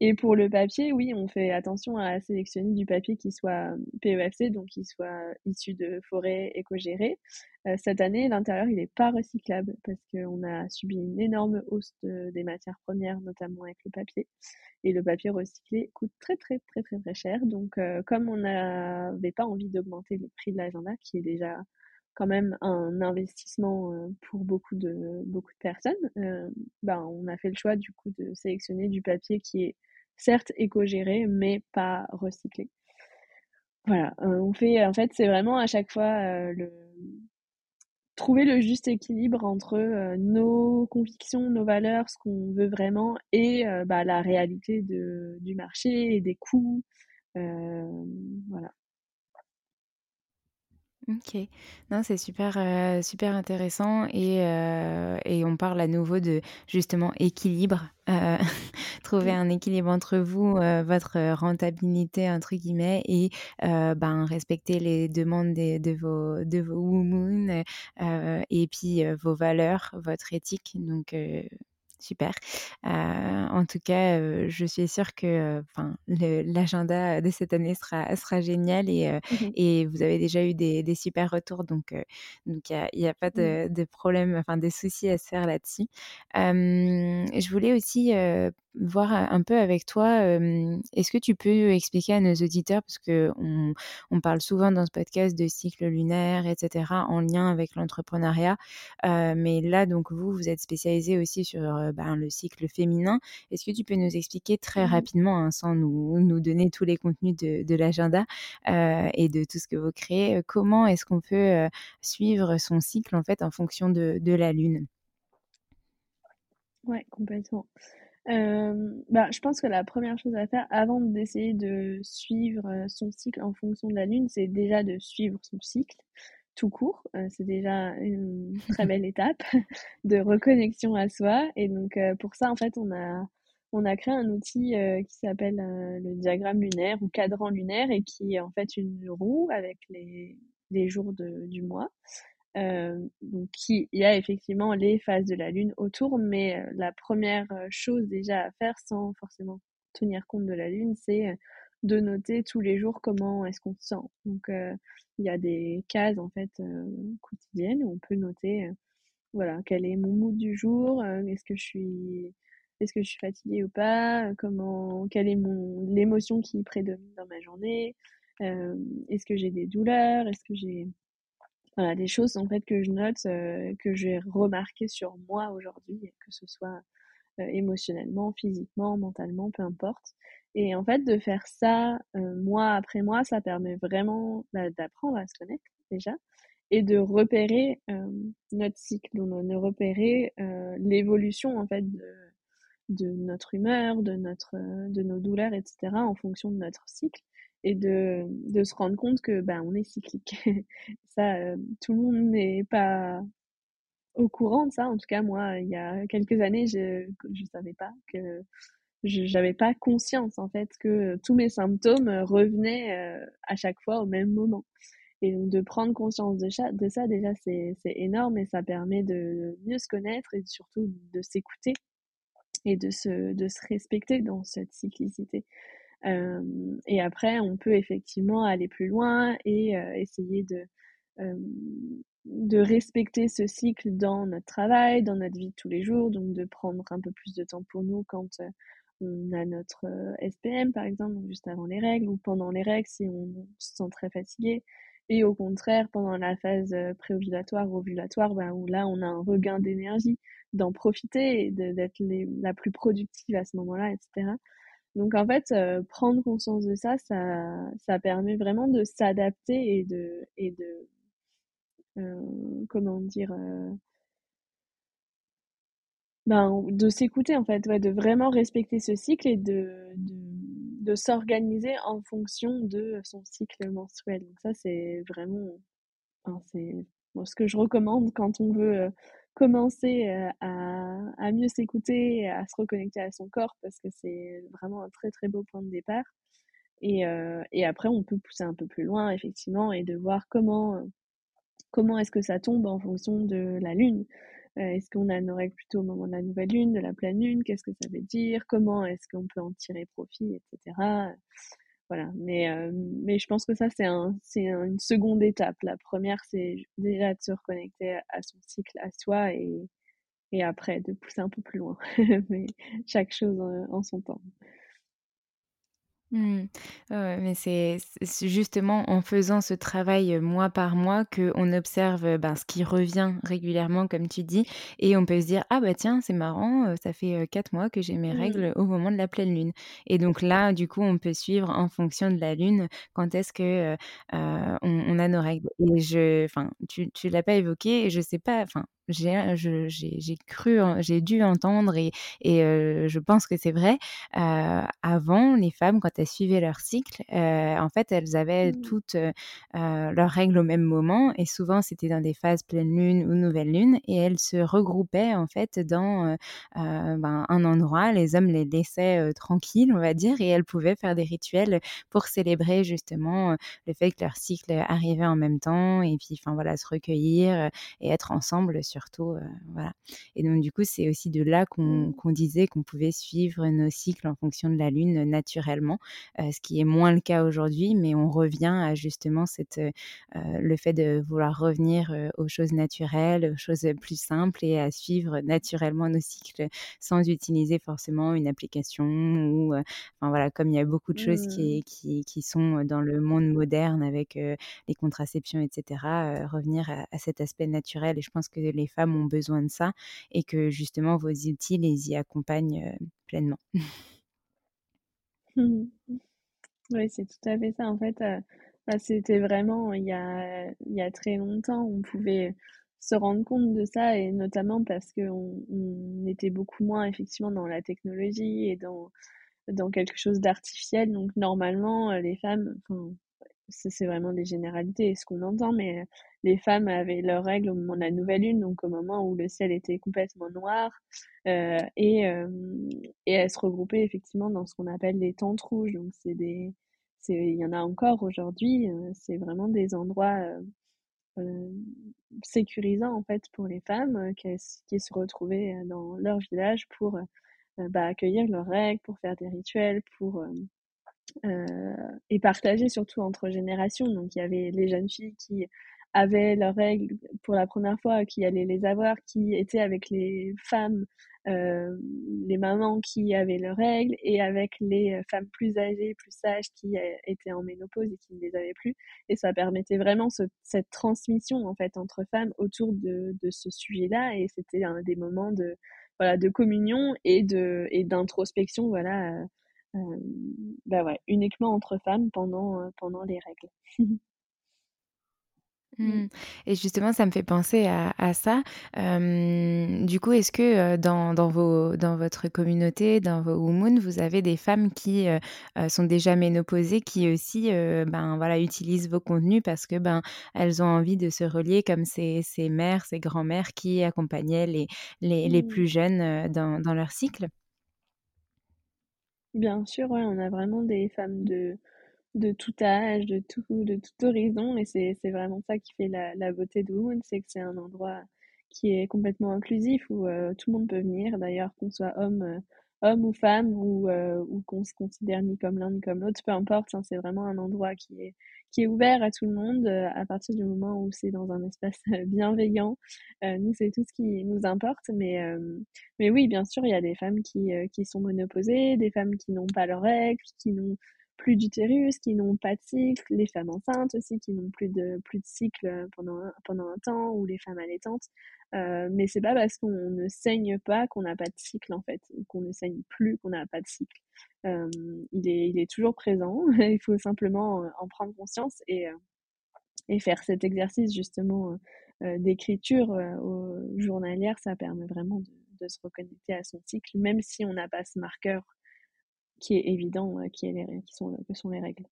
Speaker 2: Et pour le papier, oui, on fait attention à sélectionner du papier qui soit PEFC, donc qui soit issu de forêts éco-gérées. Euh, cette année, l'intérieur, il n'est pas recyclable parce qu'on a subi une énorme hausse des matières premières, notamment avec le papier. Et le papier recyclé coûte très, très, très, très, très cher. Donc, euh, comme on n'avait pas envie d'augmenter le prix de l'agenda, qui est déjà quand même un investissement pour beaucoup de, beaucoup de personnes, ben, on a fait le choix du coup de sélectionner du papier qui est certes éco-géré, mais pas recyclé. Voilà, on fait, en fait, c'est vraiment à chaque fois le, trouver le juste équilibre entre nos convictions, nos valeurs, ce qu'on veut vraiment, et bah, la réalité de, du marché et des coûts. voilà.
Speaker 1: OK. Non, c'est super, euh, super intéressant et euh, et on parle à nouveau de justement équilibre, euh, trouver un équilibre entre vous, votre «rentabilité» entre guillemets et ben, respecter les demandes des de vos de vos et puis, vos valeurs, votre éthique donc Super. Euh, en tout cas, euh, je suis sûre que enfin l'agenda de cette année sera, sera génial et, mmh et vous avez déjà eu des, des super retours. Donc, donc il n'y a, pas mmh. de, de, problème, enfin des soucis à se faire là-dessus. je voulais aussi voir un peu avec toi, est-ce que tu peux expliquer à nos auditeurs, parce qu'on on parle souvent dans ce podcast de cycle lunaire, etc., en lien avec l'entrepreneuriat, mais là, donc vous, vous êtes spécialisé aussi sur ben, le cycle féminin. Est-ce que tu peux nous expliquer très mmh rapidement, hein, sans nous, nous, donner tous les contenus de, de l'agenda et de tout ce que vous créez, comment est-ce qu'on peut suivre son cycle en fait en fonction de, de la lune?
Speaker 2: Ouais, complètement. Euh, bah, je pense que la première chose à faire avant d'essayer de suivre euh, son cycle en fonction de la lune, c'est déjà de suivre son cycle tout court. Euh, c'est déjà une très belle étape de reconnexion à soi. Et donc pour ça, en fait, on a on a créé un outil qui s'appelle le diagramme lunaire ou cadran lunaire et qui est en fait une roue avec les, les jours de, du mois. Euh, donc il y a effectivement les phases de la Lune autour, mais euh, la première euh, chose déjà à faire sans forcément tenir compte de la Lune, c'est de noter tous les jours comment est-ce qu'on se sent. Donc il y a des cases en fait quotidiennes où on peut noter voilà quel est mon mood du jour, est-ce que je suis est-ce que je suis fatiguée ou pas, comment quelle est mon l'émotion qui prédomine dans ma journée, est-ce que j'ai des douleurs, est-ce que j'ai voilà, des choses en fait que je note, euh, que j'ai remarqué sur moi aujourd'hui, que ce soit euh, émotionnellement, physiquement, mentalement, peu importe. Et en fait, de faire ça euh, mois après mois, ça permet vraiment bah, d'apprendre à se connaître déjà et de repérer notre cycle, de repérer l'évolution en fait de, de notre humeur, de notre, de nos douleurs, etc. en fonction de notre cycle et de, de se rendre compte que ben on est cyclique. ça, euh, tout le monde n'est pas au courant de ça. En tout cas, moi, il y a quelques années, je je savais pas que j'avais pas conscience en fait que tous mes symptômes revenaient euh, à chaque fois au même moment. Et donc de prendre conscience de ça, de ça déjà c'est c'est énorme et ça permet de mieux se connaître et surtout de s'écouter et de se de se respecter dans cette cyclicité. Euh, et après, on peut effectivement aller plus loin et euh, essayer de, euh, de respecter ce cycle dans notre travail, dans notre vie de tous les jours, donc de prendre un peu plus de temps pour nous quand on a notre SPM par exemple, juste avant les règles, ou pendant les règles si on se sent très fatigué. Et au contraire, pendant la phase préovulatoire ovulatoire, bah, où là on a un regain d'énergie, d'en profiter et d'être la plus productive à ce moment-là, etc. Donc en fait, euh, prendre conscience de ça, ça, permet vraiment de s'adapter et de, et de euh, comment dire, euh, ben, de s'écouter en fait, ouais, de vraiment respecter ce cycle et de, s'organiser en fonction de son cycle menstruel. Donc ça, c'est vraiment, ce que je recommande quand on veut commencer à, mieux s'écouter, à se reconnecter à son corps, parce que c'est vraiment un très très beau point de départ. Et, et après, on peut pousser un peu plus loin, effectivement, et de voir comment, comment est-ce que ça tombe en fonction de la lune. est-ce qu'on a nos règles plutôt au moment de la nouvelle lune, de la pleine lune? Qu'est-ce que ça veut dire? Comment est-ce qu'on peut en tirer profit, etc. Voilà, mais, mais je pense que ça, c'est un, c'est une seconde étape. La première, c'est déjà de se reconnecter à son cycle, à soi, et, et après de pousser un peu plus loin. mais chaque chose en son temps.
Speaker 1: Mmh. mais c'est justement en faisant ce travail, mois par mois qu'on observe, ben, ce qui revient régulièrement comme tu dis et on peut se dire: «Ah bah tiens, c'est marrant, ça fait, 4 mois que j'ai mes
Speaker 2: Mmh.
Speaker 1: règles au moment de la pleine lune» et donc là, du coup, on peut suivre en fonction de la lune quand est-ce que, on a nos règles et je enfin, tu tu l'as pas évoqué et je sais pas enfin, j'ai je j'ai cru j'ai dû entendre et et heu, je pense que c'est vrai, heu, avant les femmes quand elles suivaient leur cycle, en fait, elles avaient
Speaker 2: Mmh.
Speaker 1: toutes, leurs règles au même moment et souvent c'était dans des phases pleine lune ou nouvelle lune et elles se regroupaient en fait dans, ben, un endroit. Les hommes les laissaient, tranquilles, on va dire et elles pouvaient faire des rituels pour célébrer justement, le fait que leur cycle arrivait en même temps et puis enfin voilà, se recueillir, et être ensemble surtout, heu, voilà et donc du coup, c'est aussi de là qu'on
Speaker 2: Mmh.
Speaker 1: qu'on disait qu'on pouvait suivre nos cycles en fonction de la lune naturellement, heu, ce qui est moins le cas aujourd'hui, mais on revient à justement cette, le fait de vouloir revenir, aux choses naturelles, aux choses, plus simples et à suivre naturellement nos cycles sans utiliser forcément une application ou, enfin voilà, comme il y a beaucoup de choses
Speaker 2: Mmh.
Speaker 1: qui qui qui sont dans le monde moderne avec, les contraceptions et cetera, heu, revenir à à cet aspect naturel et je pense que les femmes ont besoin de ça et que justement vos outils les y accompagnent, heu, pleinement.
Speaker 2: Mmh Oui, c'est tout à fait ça. En fait, bah, c'était vraiment il y a très longtemps, on pouvait se rendre compte de ça et notamment parce qu'on on était beaucoup moins effectivement dans la technologie et dans quelque chose d'artificiel. Donc normalement, les femmes, c'est vraiment des généralités ce qu'on entend, mais heu, les femmes avaient leurs règles au moment de la nouvelle lune, donc au moment où le ciel était complètement noir, heu et hem et elles se regroupaient effectivement dans ce qu'on appelle les tentes rouges. Donc c'est des c'est il y en a encore aujourd'hui, heu, c'est vraiment des endroits, heu, sécurisants en fait pour les femmes, qui qui se retrouvaient, dans leur village pour, bah, accueillir leurs règles, pour faire des rituels, pour, et partagé surtout entre générations. Donc il y avait les jeunes filles qui avaient leurs règles pour la première fois, qui allaient les avoir, qui étaient avec les femmes, heu, les mamans qui avaient leurs règles et avec les, femmes plus âgées, plus sages qui, heu, étaient en ménopause et qui ne les avaient plus et ça permettait vraiment ce cette transmission, en fait, entre femmes autour de de ce sujet-là et c'était un des moments de, voilà, de communion et de et d'introspection, voilà, bah, ouais, uniquement entre femmes pendant, pendant les règles. Mmh.
Speaker 1: Et justement, ça me fait penser à à ça. Du coup, est-ce que, dans dans vos dans votre communauté, dans vos Wumoon, vous avez des femmes qui, sont déjà ménopausées, qui aussi, ben, voilà, utilisent vos contenus parce que, ben, elles ont envie de se relier comme ces ces mères, ces grand-mères qui accompagnaient les les les
Speaker 2: Mmh.
Speaker 1: plus jeunes, dans dans leur cycle?
Speaker 2: Bien sûr, ouais, on a vraiment des femmes de de tout âge, de tout de tout horizon et c'est c'est vraiment ça qui fait la la beauté de Woon, c'est que c'est un endroit qui est complètement inclusif où, heu, tout le monde peut venir. D'ailleurs qu'on soit homme, heu, homme ou femme ou, heu, ou qu'on se considère ni comme l'un ni comme l'autre, peu importe, hein, c'est vraiment un endroit qui est qui est ouvert à tout le monde, heu, à partir du moment où c'est dans un espace, bienveillant. Heu, nous, c'est tout ce qui nous importe mais, mais oui, bien sûr, il y a des femmes qui, qui sont ménopausées, des femmes qui n'ont pas leurs règles, qui n'ont plus d'utérus, qui n'ont pas de cycle, les femmes enceintes aussi qui n'ont plus de plus de cycle, pendant un pendant un temps ou les femmes allaitantes. Heu, mais c'est pas parce qu'on ne saigne pas qu'on n'a pas de cycle en fait, qu'on ne saigne plus qu'on n'a pas de cycle. Hem, il est il est toujours présent, il faut simplement, heu, en prendre conscience et et faire cet exercice justement, d'écriture, journalière, ça permet vraiment de de se reconnecter à son cycle, même si on n'a pas ce marqueur qui est évident, heu, qui est les qui sont, que sont les règles.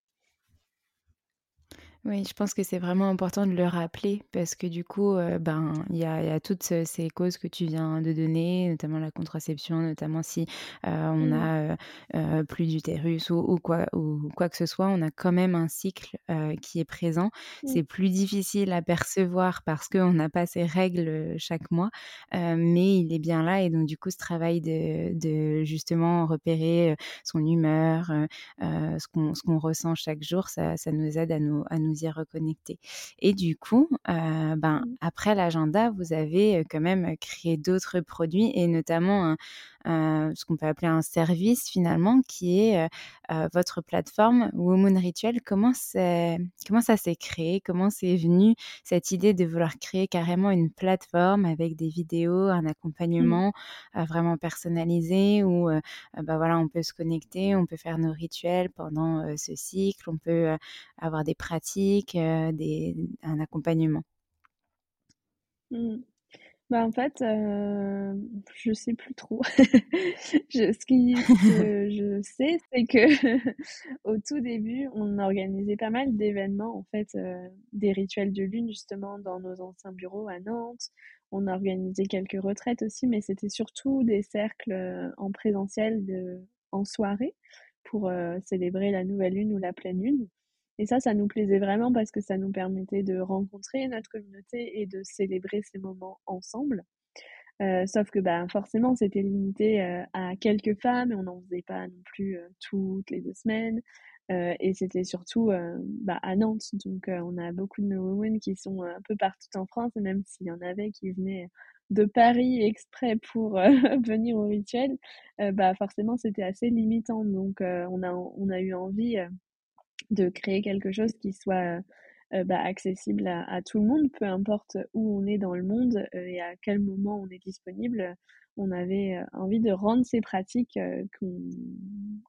Speaker 1: Oui, je pense que c'est vraiment important de le rappeler parce que du coup, heu, ben, il y a il y a toutes ce ces causes que tu viens de donner, notamment la contraception, notamment si, heu, on
Speaker 2: Mmh.
Speaker 1: a, plus d'utérus ou ou quoi ou quoi que ce soit, on a quand même un cycle, qui est présent.
Speaker 2: Mmh.
Speaker 1: C'est plus difficile à percevoir parce qu'on n'a pas ces règles, chaque mois, mais il est bien là et donc du coup, ce travail de de justement repérer, son humeur, ce qu'on qu'on ressent chaque jour, ça ça nous aide à nous à nous y reconnecter et du coup, heu, ben,
Speaker 2: Mmh.
Speaker 1: après l'agenda, vous avez, quand même créé d'autres produits et notamment un ce qu'on peut appeler un service finalement qui est, heu heu, votre plateforme Womoon Rituel. Comment ça s'est créé? Comment c'est venu cette idée de vouloir créer carrément une plateforme avec des vidéos, un
Speaker 2: Mmh.
Speaker 1: accompagnement, vraiment personnalisé où, bah, voilà, on peut se connecter, on peut faire nos rituels pendant, ce cycle, on peut, avoir des pratiques, des un accompagnement?
Speaker 2: Mmh. Bah, en fait, heu, je sais plus trop. Je ce qui ce que je sais, c'est que au tout début, on organisait pas mal d'événements, en fait, heu, des rituels de lune justement dans nos anciens bureaux à Nantes. On a organisé quelques retraites aussi, mais c'était surtout des cercles, heu, en présentiel de en soirée pour, célébrer la nouvelle lune ou la pleine lune et ça, ça nous plaisait vraiment parce que ça nous permettait de rencontrer notre communauté et de célébrer ces moments ensemble. Heu, sauf que, bah, forcément, c'était limité, heu, à quelques femmes et on n'en faisait pas non plus, heu, toutes les 2 semaines, et c'était surtout, bah, à Nantes. Donc on a beaucoup de nos women qui sont, un peu partout en France et même s'il y en avait qui venaient de Paris exprès pour, venir au rituel, bah, forcément, c'était assez limitant. Donc on a on a eu envie, de créer quelque chose qui soit, heu heu, bah, accessible à tout le monde, peu importe où on est dans le monde, heu et à quel moment on est disponible. On avait, envie de rendre ces pratiques,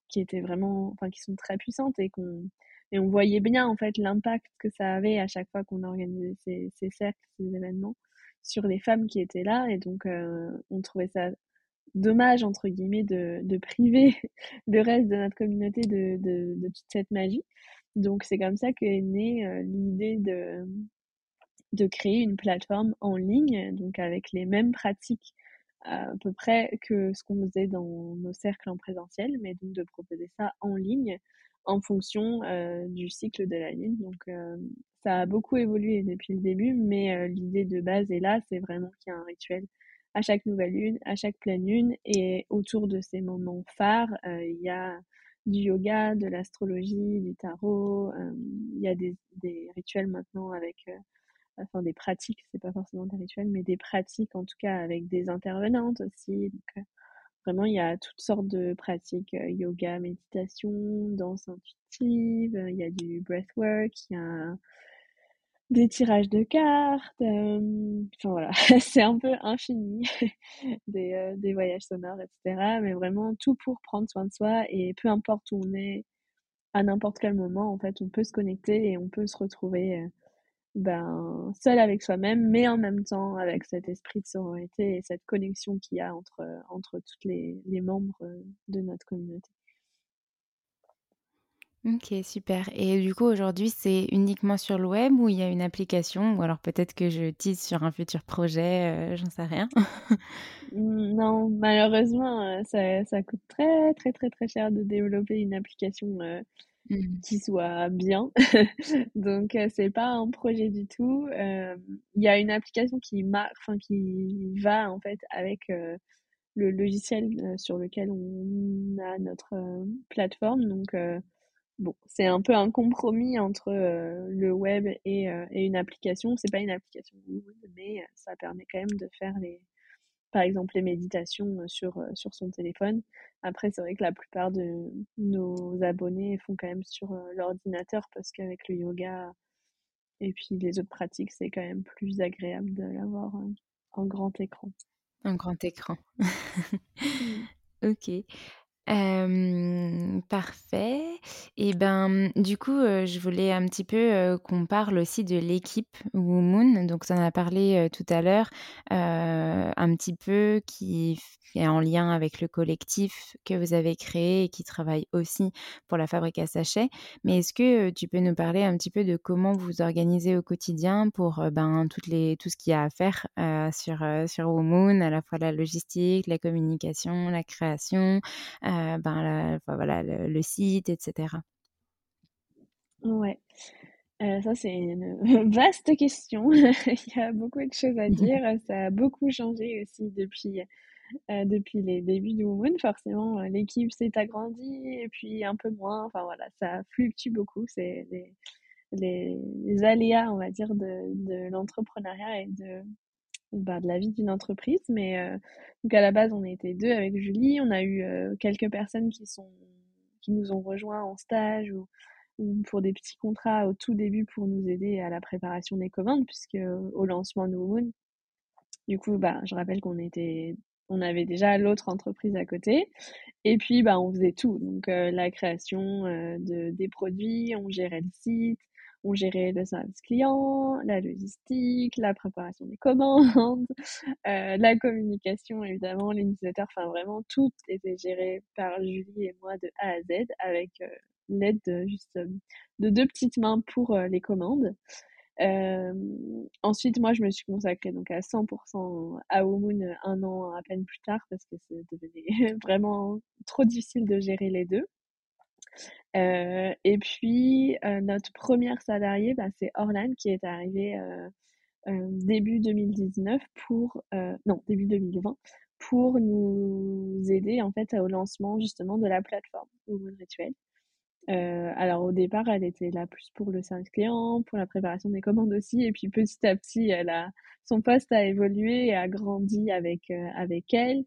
Speaker 2: qui étaient vraiment enfin, qui sont très puissantes et qu'on et on voyait bien, en fait, l'impact que ça avait à chaque fois qu'on organisait ces cercles, ces événements sur les femmes qui étaient là et donc on trouvait ça «dommage» entre guillemets de de priver le reste de notre communauté de de de toute cette magie. Donc c'est comme ça qu'est née, heu, l'idée de de créer une plateforme en ligne, donc avec les mêmes pratiques à peu près que ce qu'on faisait dans nos cercles en présentiel, mais donc de proposer ça en ligne en fonction, heu, du cycle de la lune. Donc heu, ça a beaucoup évolué depuis le début, mais heu, l'idée de base est là, c'est vraiment qu'il y a un rituel à chaque nouvelle lune, à chaque pleine lune et autour de ces moments phares, heu, il y a du yoga, de l'astrologie, du tarot, hem, il y a des rituels maintenant avec, heu, enfin des pratiques, c'est pas forcément des rituels, mais des pratiques en tout cas avec des intervenantes aussi. Vraiment il y a toutes sortes de pratiques, yoga, méditation, danse intuitive, il y a du breathwork, il y a des tirages de cartes, hem, enfin voilà, c'est un peu infini, des, heu, des voyages sonores et cetera, mais vraiment tout pour prendre soin de soi et peu importe où on est, à n'importe quel moment, en fait, on peut se connecter et on peut se retrouver, heu, ben, seul avec soi-même, mais en même temps avec cet esprit de sororité et cette connexion qu'il y a entre, entre toutes les membres, de notre communauté.
Speaker 1: OK, super et du coup, aujourd'hui, c'est uniquement sur le web ou il y a une application? Ou alors peut-être que je tease sur un futur projet, heu, j'en sais rien.
Speaker 2: Mmh, non, malheureusement, heu, ça ça coûte très, très, très, très cher de développer une application, heu,
Speaker 1: Mmh.
Speaker 2: qui soit bien. Donc heu, c'est pas un projet du tout. Il y a une application qui mar enfin qui va en fait avec, le logiciel, sur lequel on a notre, plateforme. Donc bon, c'est un peu un compromis entre, heu, le web et heu et une application. C'est pas une application Wood, mais heu, ça permet quand même de faire les par exemple, les méditations, sur, sur son téléphone. Après, c'est vrai que la plupart de nos abonnés font quand même sur, l'ordinateur parce qu'avec le yoga et puis les autres pratiques, c'est quand même plus agréable de l'avoir, en grand écran.
Speaker 1: Un grand écran.
Speaker 2: Mmh.
Speaker 1: OK Parfait et ben, du coup, je voulais un petit peu, qu'on parle aussi de l'équipe WooMoon. Donc tu en as parlé, tout à l'heure, heu, un petit peu qui est en lien avec le collectif que vous avez créé et qui travaille aussi pour la fabrique à sachets. Mais est-ce que, tu peux nous parler un petit peu de comment vous vous organisez au quotidien pour, ben, toutes les tout ce qu'il y a à faire, sur, sur WooMoon, à la fois la logistique, la communication, la création, ben, la enfin voilà, le le site et cetera?
Speaker 2: Ouais, heu, ça c'est une vaste question. Il y a beaucoup de choses à dire. Ça a beaucoup changé aussi depuis, heu, depuis les débuts de WooMoon. Forcément, l'équipe s'est agrandie et puis un peu moins. Enfin voilà, ça fluctue beaucoup. C'est les les les aléas, on va dire, de de l'entrepreneuriat et de, bah, de la vie d'une entreprise. Mais, heu, donc à la base, on était 2 avec Julie. On a eu, heu, quelques personnes qui sont qui nous ont rejoints en stage ou ou pour des petits contrats au tout début pour nous aider à la préparation des commandes puisque, au lancement de WooMoon, du coup, bah, je rappelle qu'on était on avait déjà l'autre entreprise à côté et puis, bah, on faisait tout. Donc, la création, de des produits, on gérait le site, on gérait le service client, la logistique, la préparation des commandes, heu, la communication évidemment, les newsletters, enfin vraiment tout était géré par Julie et moi de A à Z avec, heu, l'aide de juste, hem, de 2 petites mains pour, les commandes. Ensuite, moi, je me suis consacrée donc à 100% à WooMoon, 1 an à peine plus tard parce que ça devenait vraiment trop difficile de gérer les 2. Heu et puis, heu, notre 1re salariée, bah, c'est Orlan qui est arrivée, heu, début 2019 pour, non, début 2020 pour nous aider, en fait, au lancement justement de la plateforme WooMoon Rituel. Alors au départ, elle était là plus pour le service client, pour la préparation des commandes aussi et puis petit à petit, elle a son poste a évolué et a grandi avec, avec elle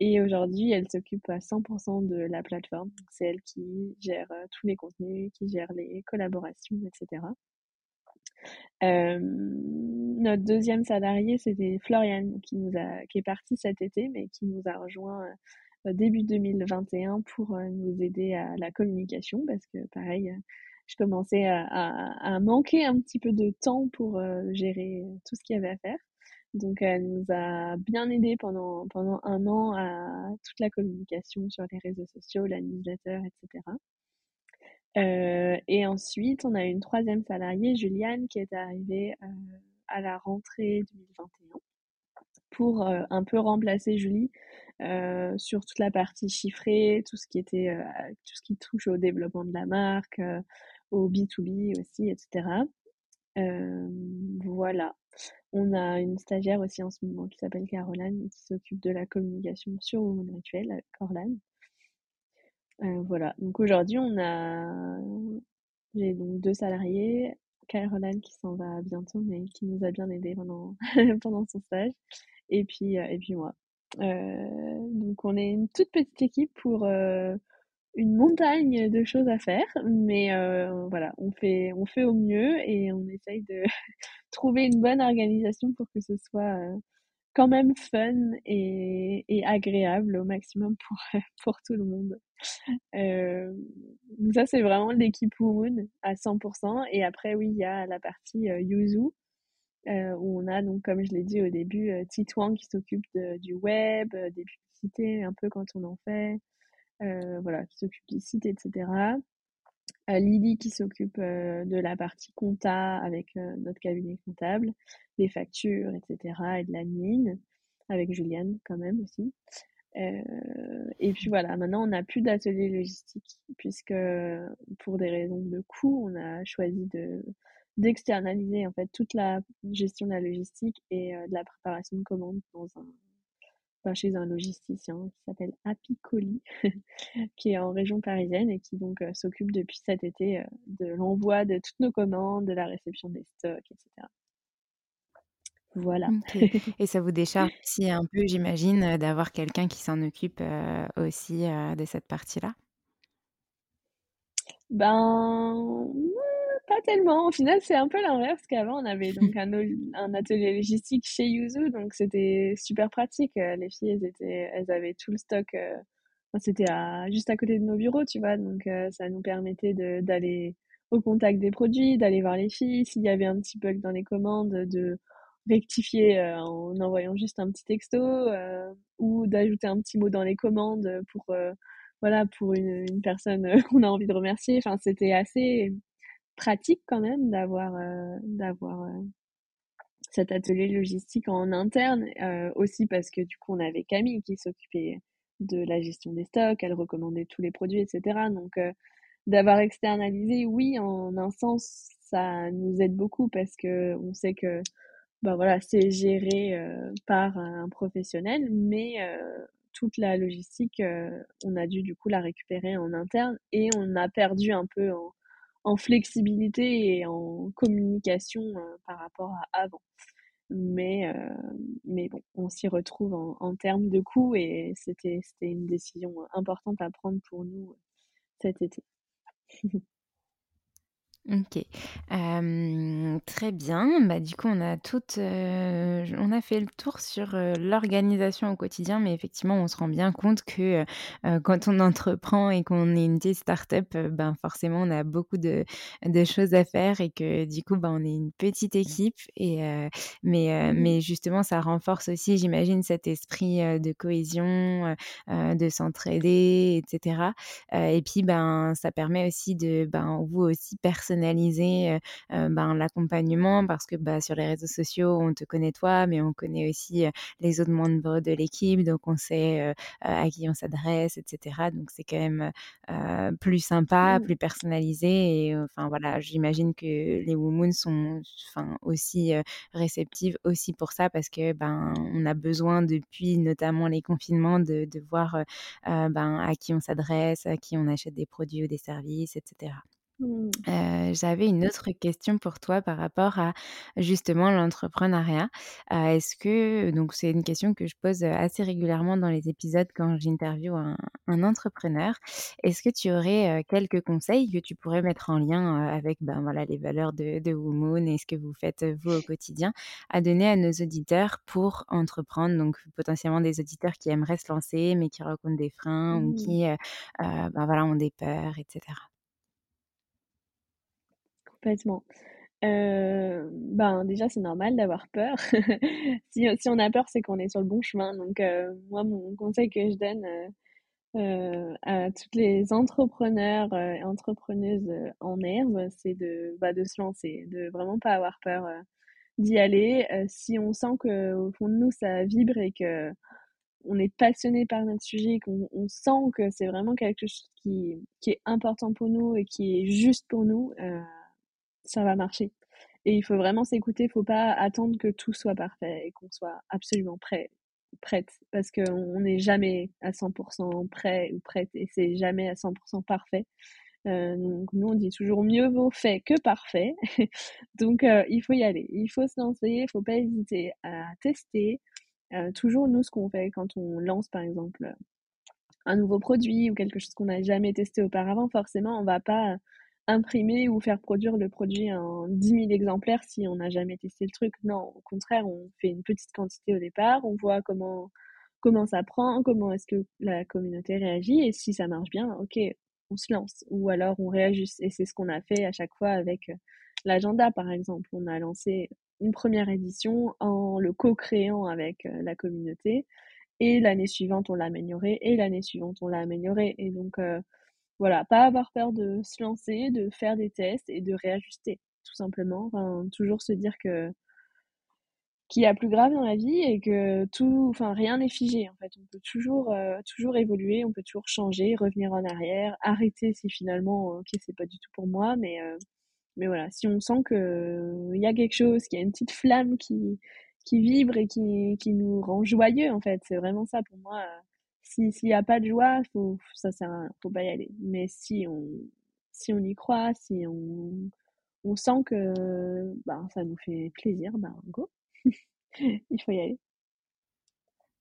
Speaker 2: et aujourd'hui, elle s'occupe à 100% de la plateforme. C'est elle qui gère, heu, tous les contenus, qui gère les collaborations et cetera. Hem, notre 2e salarié, c'était Floriane qui nous a qui est partie cet été, mais qui nous a rejoints, heu, début 2021 pour, heu, nous aider à la communication parce que pareil, je commençais à à à manquer un petit peu de temps pour, gérer tout ce qu'il y avait à faire. Donc elle nous a bien aidés pendant pendant 1 an à toute la communication sur les réseaux sociaux, la newsletter et cetera. Heu et ensuite, on a une 3e salariée, Juliane, qui est arrivée, heu, à la rentrée 2021 pour, heu, un peu remplacer Julie, heu, sur toute la partie chiffrée, tout ce qui était, tout ce qui touche au développement de la marque, au B2B aussi et cetera. Hem, voilà. On a une stagiaire aussi en ce moment qui s'appelle Caroline et qui s'occupe de la communication sur WooMoon Rituel avec Orlan. Heu, voilà, donc aujourd'hui on a j'ai donc 2 salariés, Caroline qui s'en va bientôt, mais qui nous a bien aidés pendant son stage et puis, puis moi. Heu, donc on est une toute petite équipe pour, une montagne de choses à faire, mais voilà, on fait on fait au mieux et on essaye de trouver une bonne organisation pour que ce soit, heu, quand même fun et agréable au maximum pour, tout le monde. Donc ça, c'est vraiment l'équipe WooMoon à 100% et après oui, il y a la partie, heu, Yuzu, où on a donc comme je l'ai dit au début, Titouan qui s'occupe du web, des publicités un peu quand on en fait, voilà, qui s'occupe du site et Lydie qui s'occupe, heu, de la partie compta avec, heu, notre cabinet comptable, des factures et cetera et de l'admin, avec Juliane quand même aussi. Heu et puis voilà, maintenant on n'a plus d'atelier logistique puisque, pour des raisons de coût, on a choisi de d'externaliser en fait toute la gestion de la logistique et heu, de la préparation de commandes dans un enfin chez un logisticien qui s'appelle Happy Colis, qui est en région parisienne et qui donc, heu, s'occupe depuis cet été, heu, de l'envoi de toutes nos commandes, de la réception des stocks et cetera. Voilà.
Speaker 1: Et ça vous décharge aussi un peu, j'imagine, heu, d'avoir quelqu'un qui s'en occupe, aussi, de cette partie-là?
Speaker 2: Ben, tellement. Au final, c'est un peu l'inverse qu'avant on avait donc un atelier logistique chez Yuzu, donc c'était super pratique. Heu, les filles, elles étaient elles avaient tout le stock, enfin c'était juste à côté de nos bureaux, tu vois, donc ça nous permettait d'aller au contact des produits, d'aller voir les filles, s'il y avait un petit bug dans les commandes, de rectifier en envoyant juste un petit texto ou d'ajouter un petit mot dans les commandes pour voilà pour une, une personne qu'on a envie de remercier enfin c'était assez pratique quand même d'avoir d'avoir cet atelier logistique en interne, euh, aussi parce que du coup on avait Camille qui s'occupait de la gestion des stocks, elle recommandait tous les produits, etc. Donc euh, d'avoir externalisé, oui, en un sens, ça nous aide beaucoup parce que on sait que ben voilà, c'est géré euh, par un professionnel, mais toute la logistique, on a dû du coup la récupérer en interne et on a perdu un peu en, en flexibilité et en communication euh, par rapport à avant. Mais, euh, mais bon, on s'y retrouve en, en, termes de coûts et c'était une décision importante à prendre pour nous euh, cet été.
Speaker 1: OK. très bien. Bah, du coup, on a toutes, on a fait le tour sur, l'organisation au quotidien, mais effectivement, on se rend bien compte que, quand on entreprend et qu'on est une petite start-up, ben, forcément, on a beaucoup de de choses à faire et que du coup, ben, on est une petite équipe et mais mmh. mais justement, ça renforce aussi, j'imagine, cet esprit, de cohésion, de s'entraider etc. et puis, ben, ça permet aussi de, ben, vous aussi personnellement personnaliser ben, l'accompagnement parce que bah, sur les réseaux sociaux, on te connaît toi, mais on connaît aussi les autres membres de l'équipe, donc on sait à qui on s'adresse, etc. Donc c'est quand même plus sympa, mmh. plus personnalisé. Et enfin voilà, j'imagine que les Womoons sont enfin aussi réceptives aussi pour ça parce que ben on a besoin depuis notamment les confinements de, de voir ben, à qui on s'adresse, à qui on achète des produits ou des services, etc. Mmh. j'avais une autre question pour toi par rapport à justement l'entrepreneuriat. est-ce que donc c'est une question que je pose, assez régulièrement dans les épisodes quand j'interviewe un un entrepreneur. Est-ce que tu aurais, quelques conseils que tu pourrais mettre en lien, avec, ben, voilà, les valeurs de de Womoon et ce que vous faites, vous, au quotidien, à donner à nos auditeurs pour entreprendre? Donc potentiellement des auditeurs qui aimeraient se lancer, mais qui rencontrent des freins ou mmh. qui, ben, voilà, ont des peurs etc.
Speaker 2: Complètement. Euh, ben, déjà, c'est normal d'avoir peur. Si, on a peur, c'est qu'on est sur le bon chemin. Donc, euh, moi, mon conseil que je donne euh, à toutes les entrepreneurs et entrepreneuses en herbe, c'est de, bah, de se lancer, de vraiment pas avoir peur d'y aller. si on sent que au fond de nous, ça vibre et que on est passionné par notre sujet, qu'on on sent que c'est vraiment quelque chose qui, qui est important pour nous et qui est juste pour nous, ça va marcher. Et il faut vraiment s'écouter, il faut pas attendre que tout soit parfait et qu'on soit absolument prêt, prête, parce qu'on n'est jamais à 100% prêt ou prête et c'est jamais à 100% parfait. Euh, donc nous on dit toujours mieux vaut fait que parfait. donc euh, il faut y aller, il faut se lancer, il faut pas hésiter à tester. Euh, toujours nous ce qu'on fait quand on lance par exemple un nouveau produit ou quelque chose qu'on n'a jamais testé auparavant, forcément on va pas imprimer ou faire produire le produit en 10 000 exemplaires si on n'a jamais testé le truc. Non, au contraire, on fait une petite quantité au départ, on voit comment, comment ça prend, comment est-ce que la communauté réagit, et si ça marche bien, ok, on se lance. Ou alors on réajuste. Et c'est ce qu'on a fait à chaque fois avec euh, l'agenda, par exemple. On a lancé une première édition en le co-créant avec euh, la communauté. Et l'année suivante, on l'a amélioré. Et l'année suivante, on l'a amélioré. Et donc, euh, voilà, pas avoir peur de se lancer, de faire des tests et de réajuster, tout simplement. Enfin, toujours se dire que qu'il y a plus grave dans la vie et que tout, enfin rien n'est figé en fait. On peut toujours, euh, toujours évoluer, on peut toujours changer, revenir en arrière, arrêter si finalement, ok, c'est pas du tout pour moi, mais euh, mais voilà, si on sent que il y a quelque chose, qu'il y a une petite flamme qui qui vibre et qui qui nous rend joyeux en fait, c'est vraiment ça pour moi. S'il n'y a pas de joie, faut, ça faut pas y aller. Mais si on, si on y croit, si on, on sent que bah, ça nous fait plaisir, bah, go. Il faut y aller.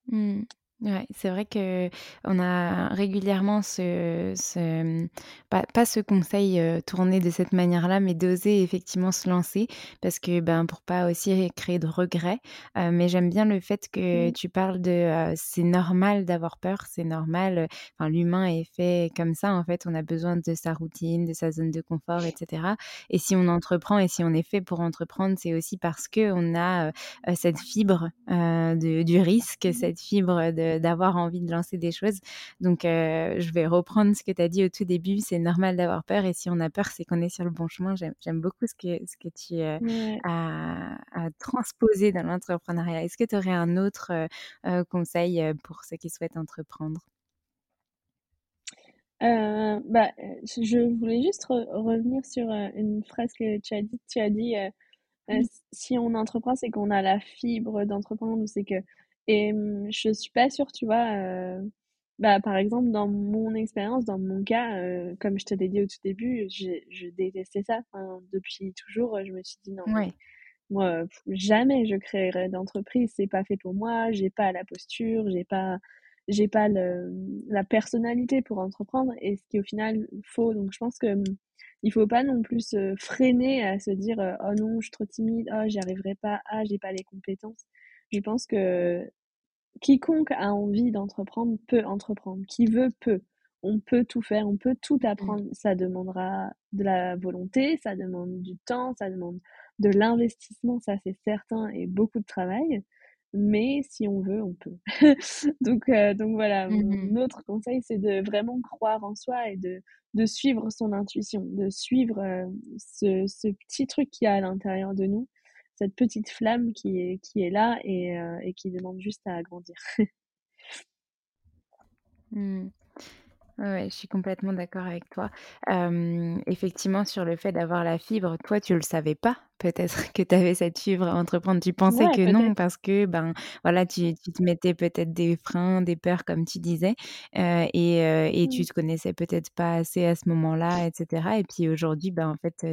Speaker 1: Mmh. Ouais, c'est vrai qu'on a régulièrement ce ce pas pas ce conseil, tourné de cette manière-là, mais d'oser effectivement se lancer parce que, ben, pour pas aussi créer de regrets. Mais j'aime bien le fait que
Speaker 2: Mmh.
Speaker 1: tu parles de, c'est normal d'avoir peur, c'est normal, enfin l'humain est fait comme ça en fait, on a besoin de sa routine, de sa zone de confort et cetera et si on entreprend et si on est fait pour entreprendre, c'est aussi parce qu'on a, heu heu, cette fibre, de du risque, cette fibre de d'avoir envie de lancer des choses. Donc, heu, je vais reprendre ce que tu as dit au tout début, c'est normal d'avoir peur et si on a peur, c'est qu'on est sur le bon chemin. J'aime beaucoup ce que ce que tu,
Speaker 2: Ouais.
Speaker 1: as as transposé dans l'entrepreneuriat. Est-ce que tu aurais un autre, heu, conseil, pour ceux qui souhaitent entreprendre?
Speaker 2: Bah, je voulais juste re revenir sur, une phrase que tu as dite. Tu as dit,
Speaker 1: Mmh.
Speaker 2: «S si on entreprend, c'est qu'on a la fibre d'entreprendre ou c'est que» et mmh, je suis pas sûre, tu vois, bah, par exemple, dans mon expérience, dans mon cas, comme je te l'ai dit au tout début, je détestais ça. Enfin, depuis toujours, je me suis dit: «Non
Speaker 1: Ouais.
Speaker 2: moi, jamais je créerai d'entreprise, c'est pas fait pour moi, j'ai pas la posture, j'ai pas j'ai pas le, mmh, la personnalité pour entreprendre» et ce qui est au final faux. Donc je pense que, mmh, il faut pas non plus se freiner à se dire, «Oh non, je suis trop timide. Ah, j'y arriverai pas. Ah, j'ai pas les compétences». Je pense que quiconque a envie d'entreprendre peut entreprendre. Qui veut, peut. On peut tout faire, on peut tout
Speaker 1: Mmh.
Speaker 2: apprendre. Ça demandera de la volonté, ça demande du temps, ça demande de l'investissement, ça c'est certain et beaucoup de travail, mais si on veut, on peut. Donc heu, donc voilà,
Speaker 1: Mmh mh.
Speaker 2: mon autre conseil, c'est de vraiment croire en soi et de de suivre son intuition, de suivre, heu, ce ce petit truc qu'il y a à l'intérieur de nous, cette petite flamme qui est qui est là et et qui demande juste à grandir.
Speaker 1: Mmh. Je suis complètement d'accord avec toi. Effectivement, sur le fait d'avoir la fibre, toi, tu le savais pas, peut-être que tu avais cette fibre à entreprendre. Tu pensais
Speaker 2: Ouais,
Speaker 1: que non parce que, ben, voilà, tu tu te mettais peut-être des freins, des peurs comme tu disais, heu et heu et tu
Speaker 2: Mmh.
Speaker 1: te connaissais peut-être pas assez à ce moment-là et cetera et puis aujourd'hui, ben, en fait,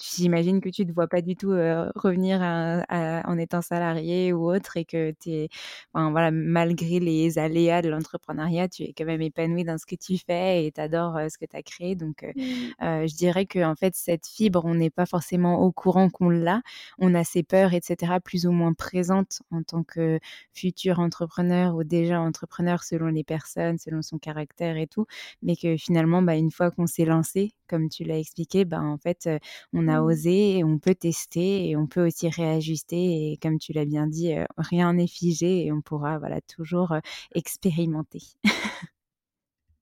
Speaker 1: j'imagine que tu te vois pas du tout, revenir à à en étant salarié ou autre et que es enfin, voilà, malgré les aléas de l'entrepreneuriat, tu es quand même épanoui dans ce que tu fais et tu adores, ce que tu as créé donc
Speaker 2: Mmh.
Speaker 1: heu, je dirais qu'en fait, cette fibre, on n'est pas forcément au courant qu'on l'a. On a ces peurs et cetera plus ou moins présentes en tant que futur entrepreneur ou déjà entrepreneur selon les personnes, selon son caractère et tout, mais que finalement, bah, une fois qu'on s'est lancé, comme tu l'as expliqué, ben, en fait, heu, on a
Speaker 2: Mmh.
Speaker 1: osé et on peut tester et on peut aussi réajuster et comme tu l'as bien dit, heu, rien n'est figé et on pourra, voilà, toujours, heu, expérimenter.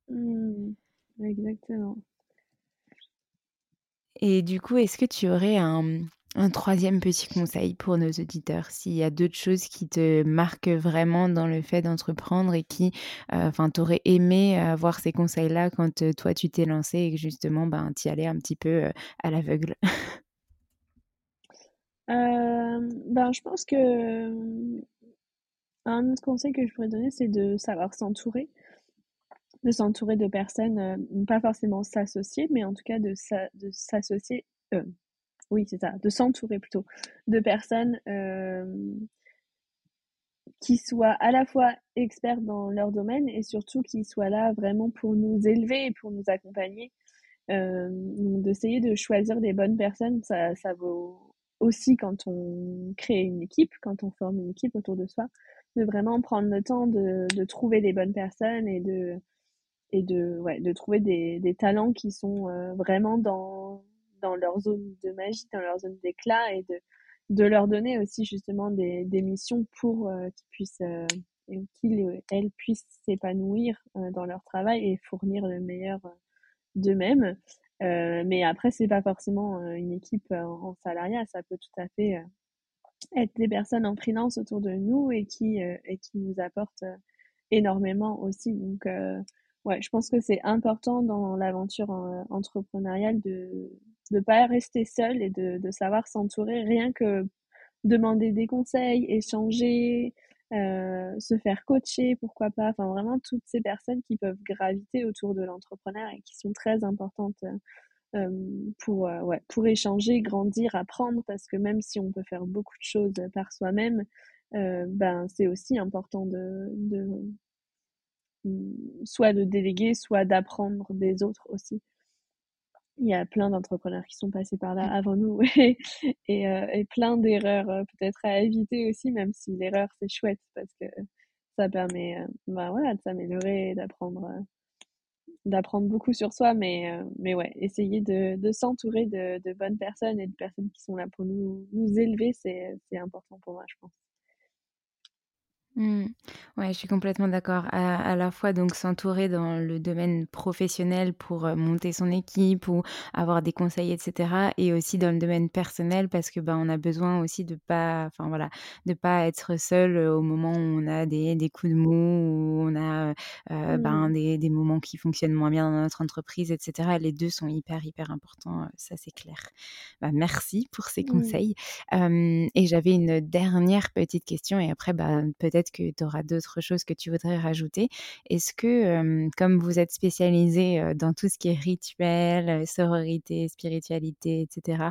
Speaker 2: Mmh. Exactement.
Speaker 1: Et du coup, est-ce que tu aurais un, un 3 petit conseil pour nos auditeurs? S'il y a d'autres choses qui te marquent vraiment dans le fait d'entreprendre et qui, heu, enfin, tu aurais aimé avoir ces conseils-là quand, heu, toi, tu t'es lancé et que justement, ben, tu y allais un petit peu, heu, à l'aveugle?
Speaker 2: Ben, je pense que, un autre conseil que je pourrais donner, c'est de savoir s'entourer. De s'entourer de personnes, pas forcément s'associer, mais en tout cas de s'a de s'associer, oui, c'est ça, de s'entourer plutôt, de personnes, hem qui soient à la fois experts dans leur domaine et surtout qui soient là vraiment pour nous élever et pour nous accompagner. Hem, donc d'essayer de choisir les bonnes personnes, ça ça vaut aussi quand on crée une équipe, quand on forme une équipe autour de soi, de vraiment prendre le temps de de trouver les bonnes personnes et de et de ouais, de trouver des des talents qui sont, heu, vraiment dans dans leur zone de magie, dans leur zone d'éclat et de de leur donner aussi justement des des missions pour, heu, qu'ils puissent, et qu'ils et elles puissent s'épanouir, heu, dans leur travail et fournir le meilleur, d'eux-mêmes. Mais après c'est pas forcément, une équipe, heu, en salariat, ça peut tout à fait, être des personnes en freelance autour de nous et qui, et qui nous apportent, énormément aussi. Donc ouais, je pense que c'est important dans l'aventure, entrepreneuriale de de pas rester seul et de de savoir s'entourer. Rien que demander des conseils, échanger, heu, se faire coacher, pourquoi pas. Enfin vraiment toutes ces personnes qui peuvent graviter autour de l'entrepreneur et qui sont très importantes, heu, hem, pour, heu, ouais, pour échanger, grandir, apprendre. Parce que même si on peut faire beaucoup de choses par soi-même, ben, c'est aussi important de de soit de déléguer, soit d'apprendre des autres aussi. Il y a plein d'entrepreneurs qui sont passés par là mmh. avant nous et, et, plein d'erreurs peut-être à éviter aussi, même si l'erreur c'est chouette parce que ça permet bah, voilà, de s'améliorer, d'apprendre d'apprendre beaucoup sur soi, mais, euh, mais ouais, essayer de, de s'entourer de, de, bonnes personnes et de personnes qui sont là pour nous, nous élever, c'est important pour moi, je pense.
Speaker 1: Mmh. Ouais, je suis complètement d'accord. À, à la fois donc s'entourer dans le domaine professionnel pour euh, monter son équipe ou avoir des conseils, etc. Et aussi dans le domaine personnel parce que ben on a besoin aussi de pas, enfin voilà, de pas être seul euh, au moment où on a des, des coups de mou, où on a euh, ben, mmh. des, des moments qui fonctionnent moins bien dans notre entreprise, etc. Les deux sont hyper hyper importants, ça c'est clair. Bah, merci pour ces mmh. conseils. et j'avais une dernière petite question et après bah, peut-être que tu auras d'autres choses que tu voudrais rajouter. Est-ce que, comme vous êtes spécialisé dans tout ce qui est rituel, sororité, spiritualité, etc.,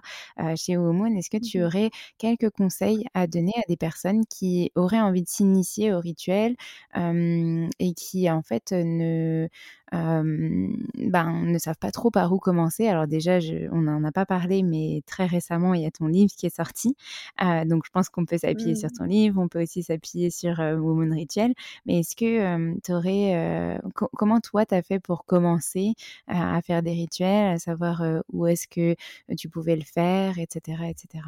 Speaker 1: chez Womoon, est-ce que tu mmh aurais quelques conseils à donner à des personnes qui auraient envie de s'initier au rituel et qui, en fait, ne ben, ne savent pas trop par où commencer. Alors déjà, on n'en a pas parlé, mais très récemment, il y a ton livre qui est sorti. donc je pense qu'on peut s'appuyer sur mmh. ton livre, on peut aussi s'appuyer sur Woman Ritual. Mais est-ce que tu aurais... comment toi, tu as fait pour commencer à faire des rituels, à savoir où est-ce que tu pouvais le faire, etc. etc.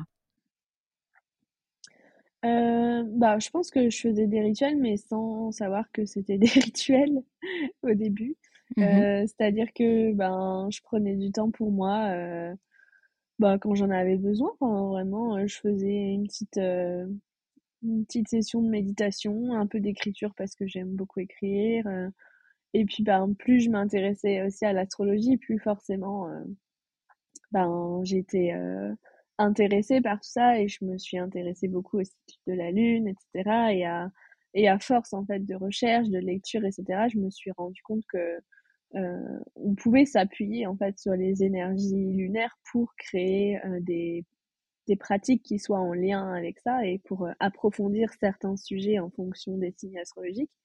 Speaker 2: bah, je pense que je faisais des rituels, mais sans savoir que c'était des rituels au début. Mmh euh, c'est-à-dire que ben, je prenais du temps pour moi euh, bah, quand j'en avais besoin. vraiment, euh, je faisais une petite, une petite session de méditation, un peu d'écriture parce que j'aime beaucoup écrire. et puis, ben, plus je m'intéressais aussi à l'astrologie, plus forcément, ben, j'étais intéressée par tout ça et je me suis intéressée beaucoup au de la lune, etc. Et à, et à force en fait de recherche, de lecture, etc., je me suis rendu compte que euh, on pouvait s'appuyer en fait sur les énergies lunaires pour créer euh, des, des pratiques qui soient en lien avec ça et pour euh, approfondir certains sujets en fonction des signes astrologiques.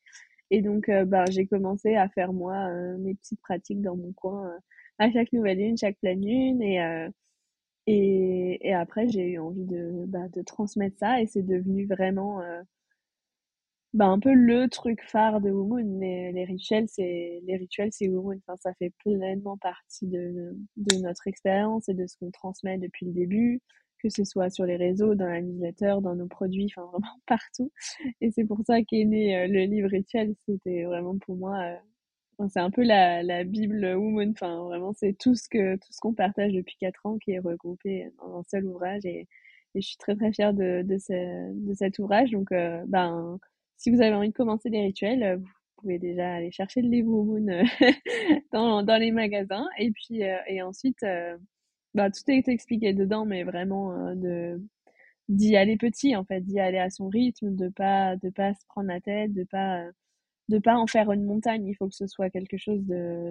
Speaker 2: Et donc, bah, j'ai commencé à faire moi mes petites pratiques dans mon coin à chaque nouvelle lune, chaque pleine lune. Et, et, et, après, j'ai eu envie de, bah, de transmettre ça et c'est devenu vraiment bah, un peu le truc phare de Womoon. Les, les rituels, c'est les rituels, c'est Womoon. Enfin, ça fait pleinement partie de, de notre expérience et de ce qu'on transmet depuis le début, que ce soit sur les réseaux, dans la dans nos produits, enfin vraiment partout. Et c'est pour ça qu'est né euh, le livre rituel. C'était vraiment pour moi, euh, c'est un peu la, la bible Womoon. Enfin, vraiment, c'est tout ce que tout ce qu'on partage depuis quatre ans qui est regroupé dans un seul ouvrage. Et, et je suis très très fière de, de, ce, de cet ouvrage. Donc, euh, ben si vous avez envie de commencer des rituels, euh, vous pouvez déjà aller chercher le livre Moon euh, dans, dans, les magasins. Et puis, euh, et ensuite, bah, tout est expliqué dedans, mais vraiment de d'y aller petit, en fait, d'y aller à son rythme, de pas de pas se prendre la tête, de pas de pas en faire une montagne. Il faut que ce soit quelque chose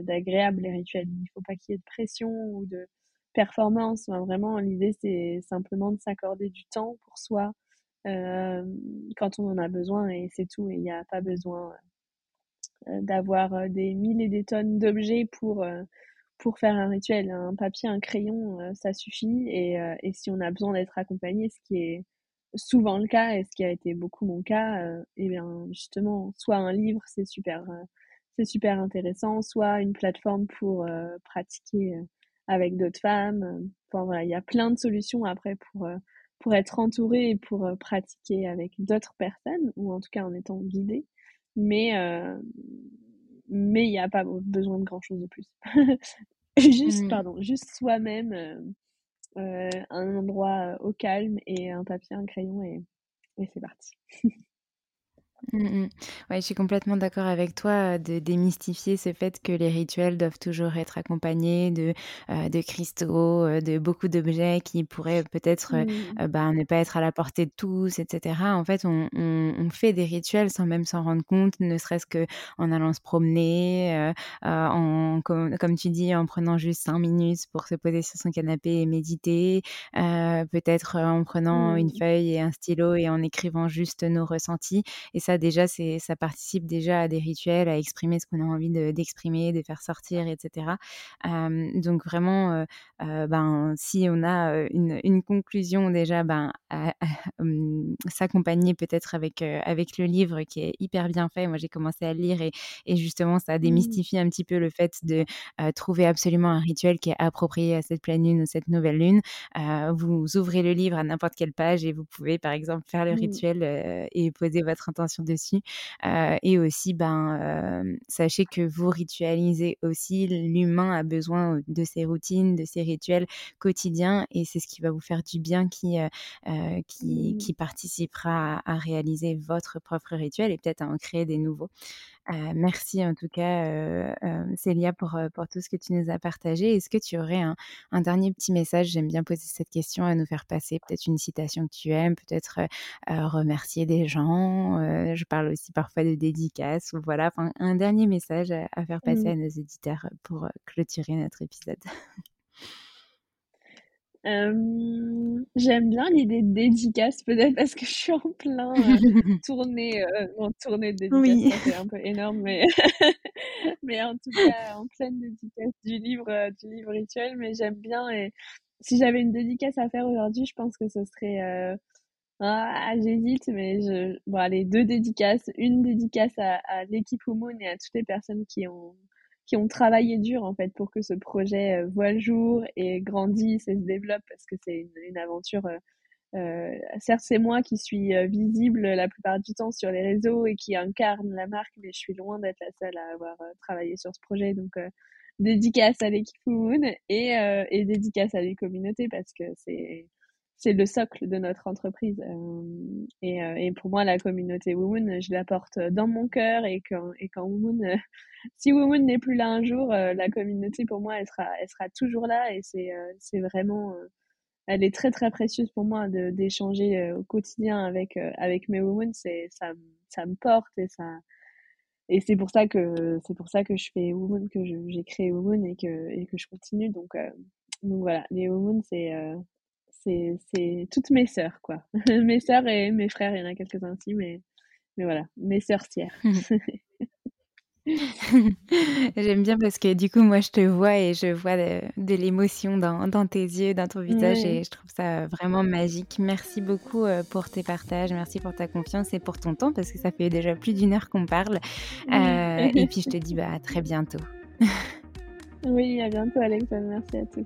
Speaker 2: d'agréable les rituels. Il faut pas qu'il y ait de pression ou de performance. vraiment, l'idée c'est simplement de s'accorder du temps pour soi, quand on en a besoin et c'est tout. Il n'y a pas besoin euh, d'avoir euh, des mille et des tonnes d'objets pour, pour faire un rituel. Un papier, un crayon, ça suffit. Et, et si on a besoin d'être accompagné, ce qui est souvent le cas et ce qui a été beaucoup mon cas, et eh bien justement, soit un livre, c'est super, c'est super intéressant, soit une plateforme pour pratiquer avec d'autres femmes. Enfin voilà, il y a plein de solutions après pour pour être entouré et pour euh, pratiquer avec d'autres personnes, ou en tout cas en étant guidé. Mais euh, mais il n'y a pas besoin de grand chose de plus. juste, mmh. pardon, juste soi-même, euh, un endroit au calme et un papier, un crayon et, et c'est parti.
Speaker 1: Mmh, mmh. Ouais, je suis complètement d'accord avec toi de démystifier ce fait que les rituels doivent toujours être accompagnés de, de cristaux, de beaucoup d'objets qui pourraient peut-être bah, ne pas être à la portée de tous, etc. En fait, on, on, fait des rituels sans même s'en rendre compte, ne serait-ce qu'en allant se promener, en, comme, comme, tu dis, en prenant juste cinq minutes pour se poser sur son canapé et méditer, peut-être en prenant une feuille et un stylo et en écrivant juste nos ressentis. Et ça déjà, c'est, ça participe déjà à des rituels, à exprimer ce qu'on a envie d'exprimer, de, faire sortir, etc. donc vraiment, ben, si on a une, une conclusion déjà, ben, s'accompagner peut-être avec, avec le livre qui est hyper bien fait. Moi, j'ai commencé à le lire et, et justement, ça a mmh. démystifié un petit peu le fait de trouver absolument un rituel qui est approprié à cette pleine lune ou cette nouvelle lune. vous ouvrez le livre à n'importe quelle page et vous pouvez, par exemple, faire le mmh. rituel et poser votre intention dessus. et aussi, ben, sachez que vous ritualisez aussi. L'humain a besoin de ses routines, de ses rituels quotidiens et c'est ce qui va vous faire du bien qui, qui, mmh. qui, participera à, réaliser votre propre rituel et peut-être à en créer des nouveaux. Merci en tout cas, Célia, pour, pour tout ce que tu nous as partagé. Est-ce que tu aurais un, un dernier petit message? J'aime bien poser cette question à nous faire passer. Peut-être une citation que tu aimes, peut-être remercier des gens. je parle aussi parfois de dédicaces. Ou voilà, enfin, un dernier message à, faire passer mmh. à nos éditeurs pour clôturer notre épisode.
Speaker 2: j'aime bien l'idée de dédicace, peut-être parce que je suis en plein tournée, en tournée de dédicace, c'est un peu énorme, mais, mais en tout cas, en pleine dédicace du livre, du livre rituel, mais j'aime bien et si j'avais une dédicace à faire aujourd'hui, je pense que ce serait, ah, j'hésite, mais je, bon, allez, deux dédicaces, une dédicace à, à l'équipe Moon et à toutes les personnes qui ont qui ont travaillé dur en fait pour que ce projet euh, voit le jour et grandisse et se développe parce que c'est une, aventure. Euh, euh certes, c'est moi qui suis euh, visible la plupart du temps sur les réseaux et qui incarne la marque, mais je suis loin d'être la seule à avoir travaillé sur ce projet. Donc, dédicace à l'équipe Moon et, et dédicace à les communautés parce que c'est c'est le socle de notre entreprise. Euh, et, euh, et, pour moi, la communauté Women, je la porte dans mon cœur et quand, et quand Women, si Women n'est plus là un jour, euh, la communauté pour moi, elle sera, elle sera toujours là et c'est, vraiment, elle est très très précieuse pour moi d'échanger au quotidien avec, avec mes Women. Ça, ça me porte et ça, et c'est pour ça que, c'est pour ça que je fais Women, que j'ai créé Women et que, et que je continue. Donc, donc voilà, les Women, c'est, c'est toutes mes sœurs, quoi. mes sœurs et mes frères, il y en a quelques-uns aussi, mais, mais voilà, mes sœurtières.
Speaker 1: J'aime bien parce que du coup, moi, je te vois et je vois de, l'émotion dans, dans, tes yeux, dans ton visage et je trouve ça vraiment magique. Merci beaucoup euh, pour tes partages, merci pour ta confiance et pour ton temps parce que ça fait déjà plus d'une heure qu'on parle. Euh, et puis, je te dis bah, à très bientôt.
Speaker 2: oui, à bientôt, Alexandre. Merci à tous.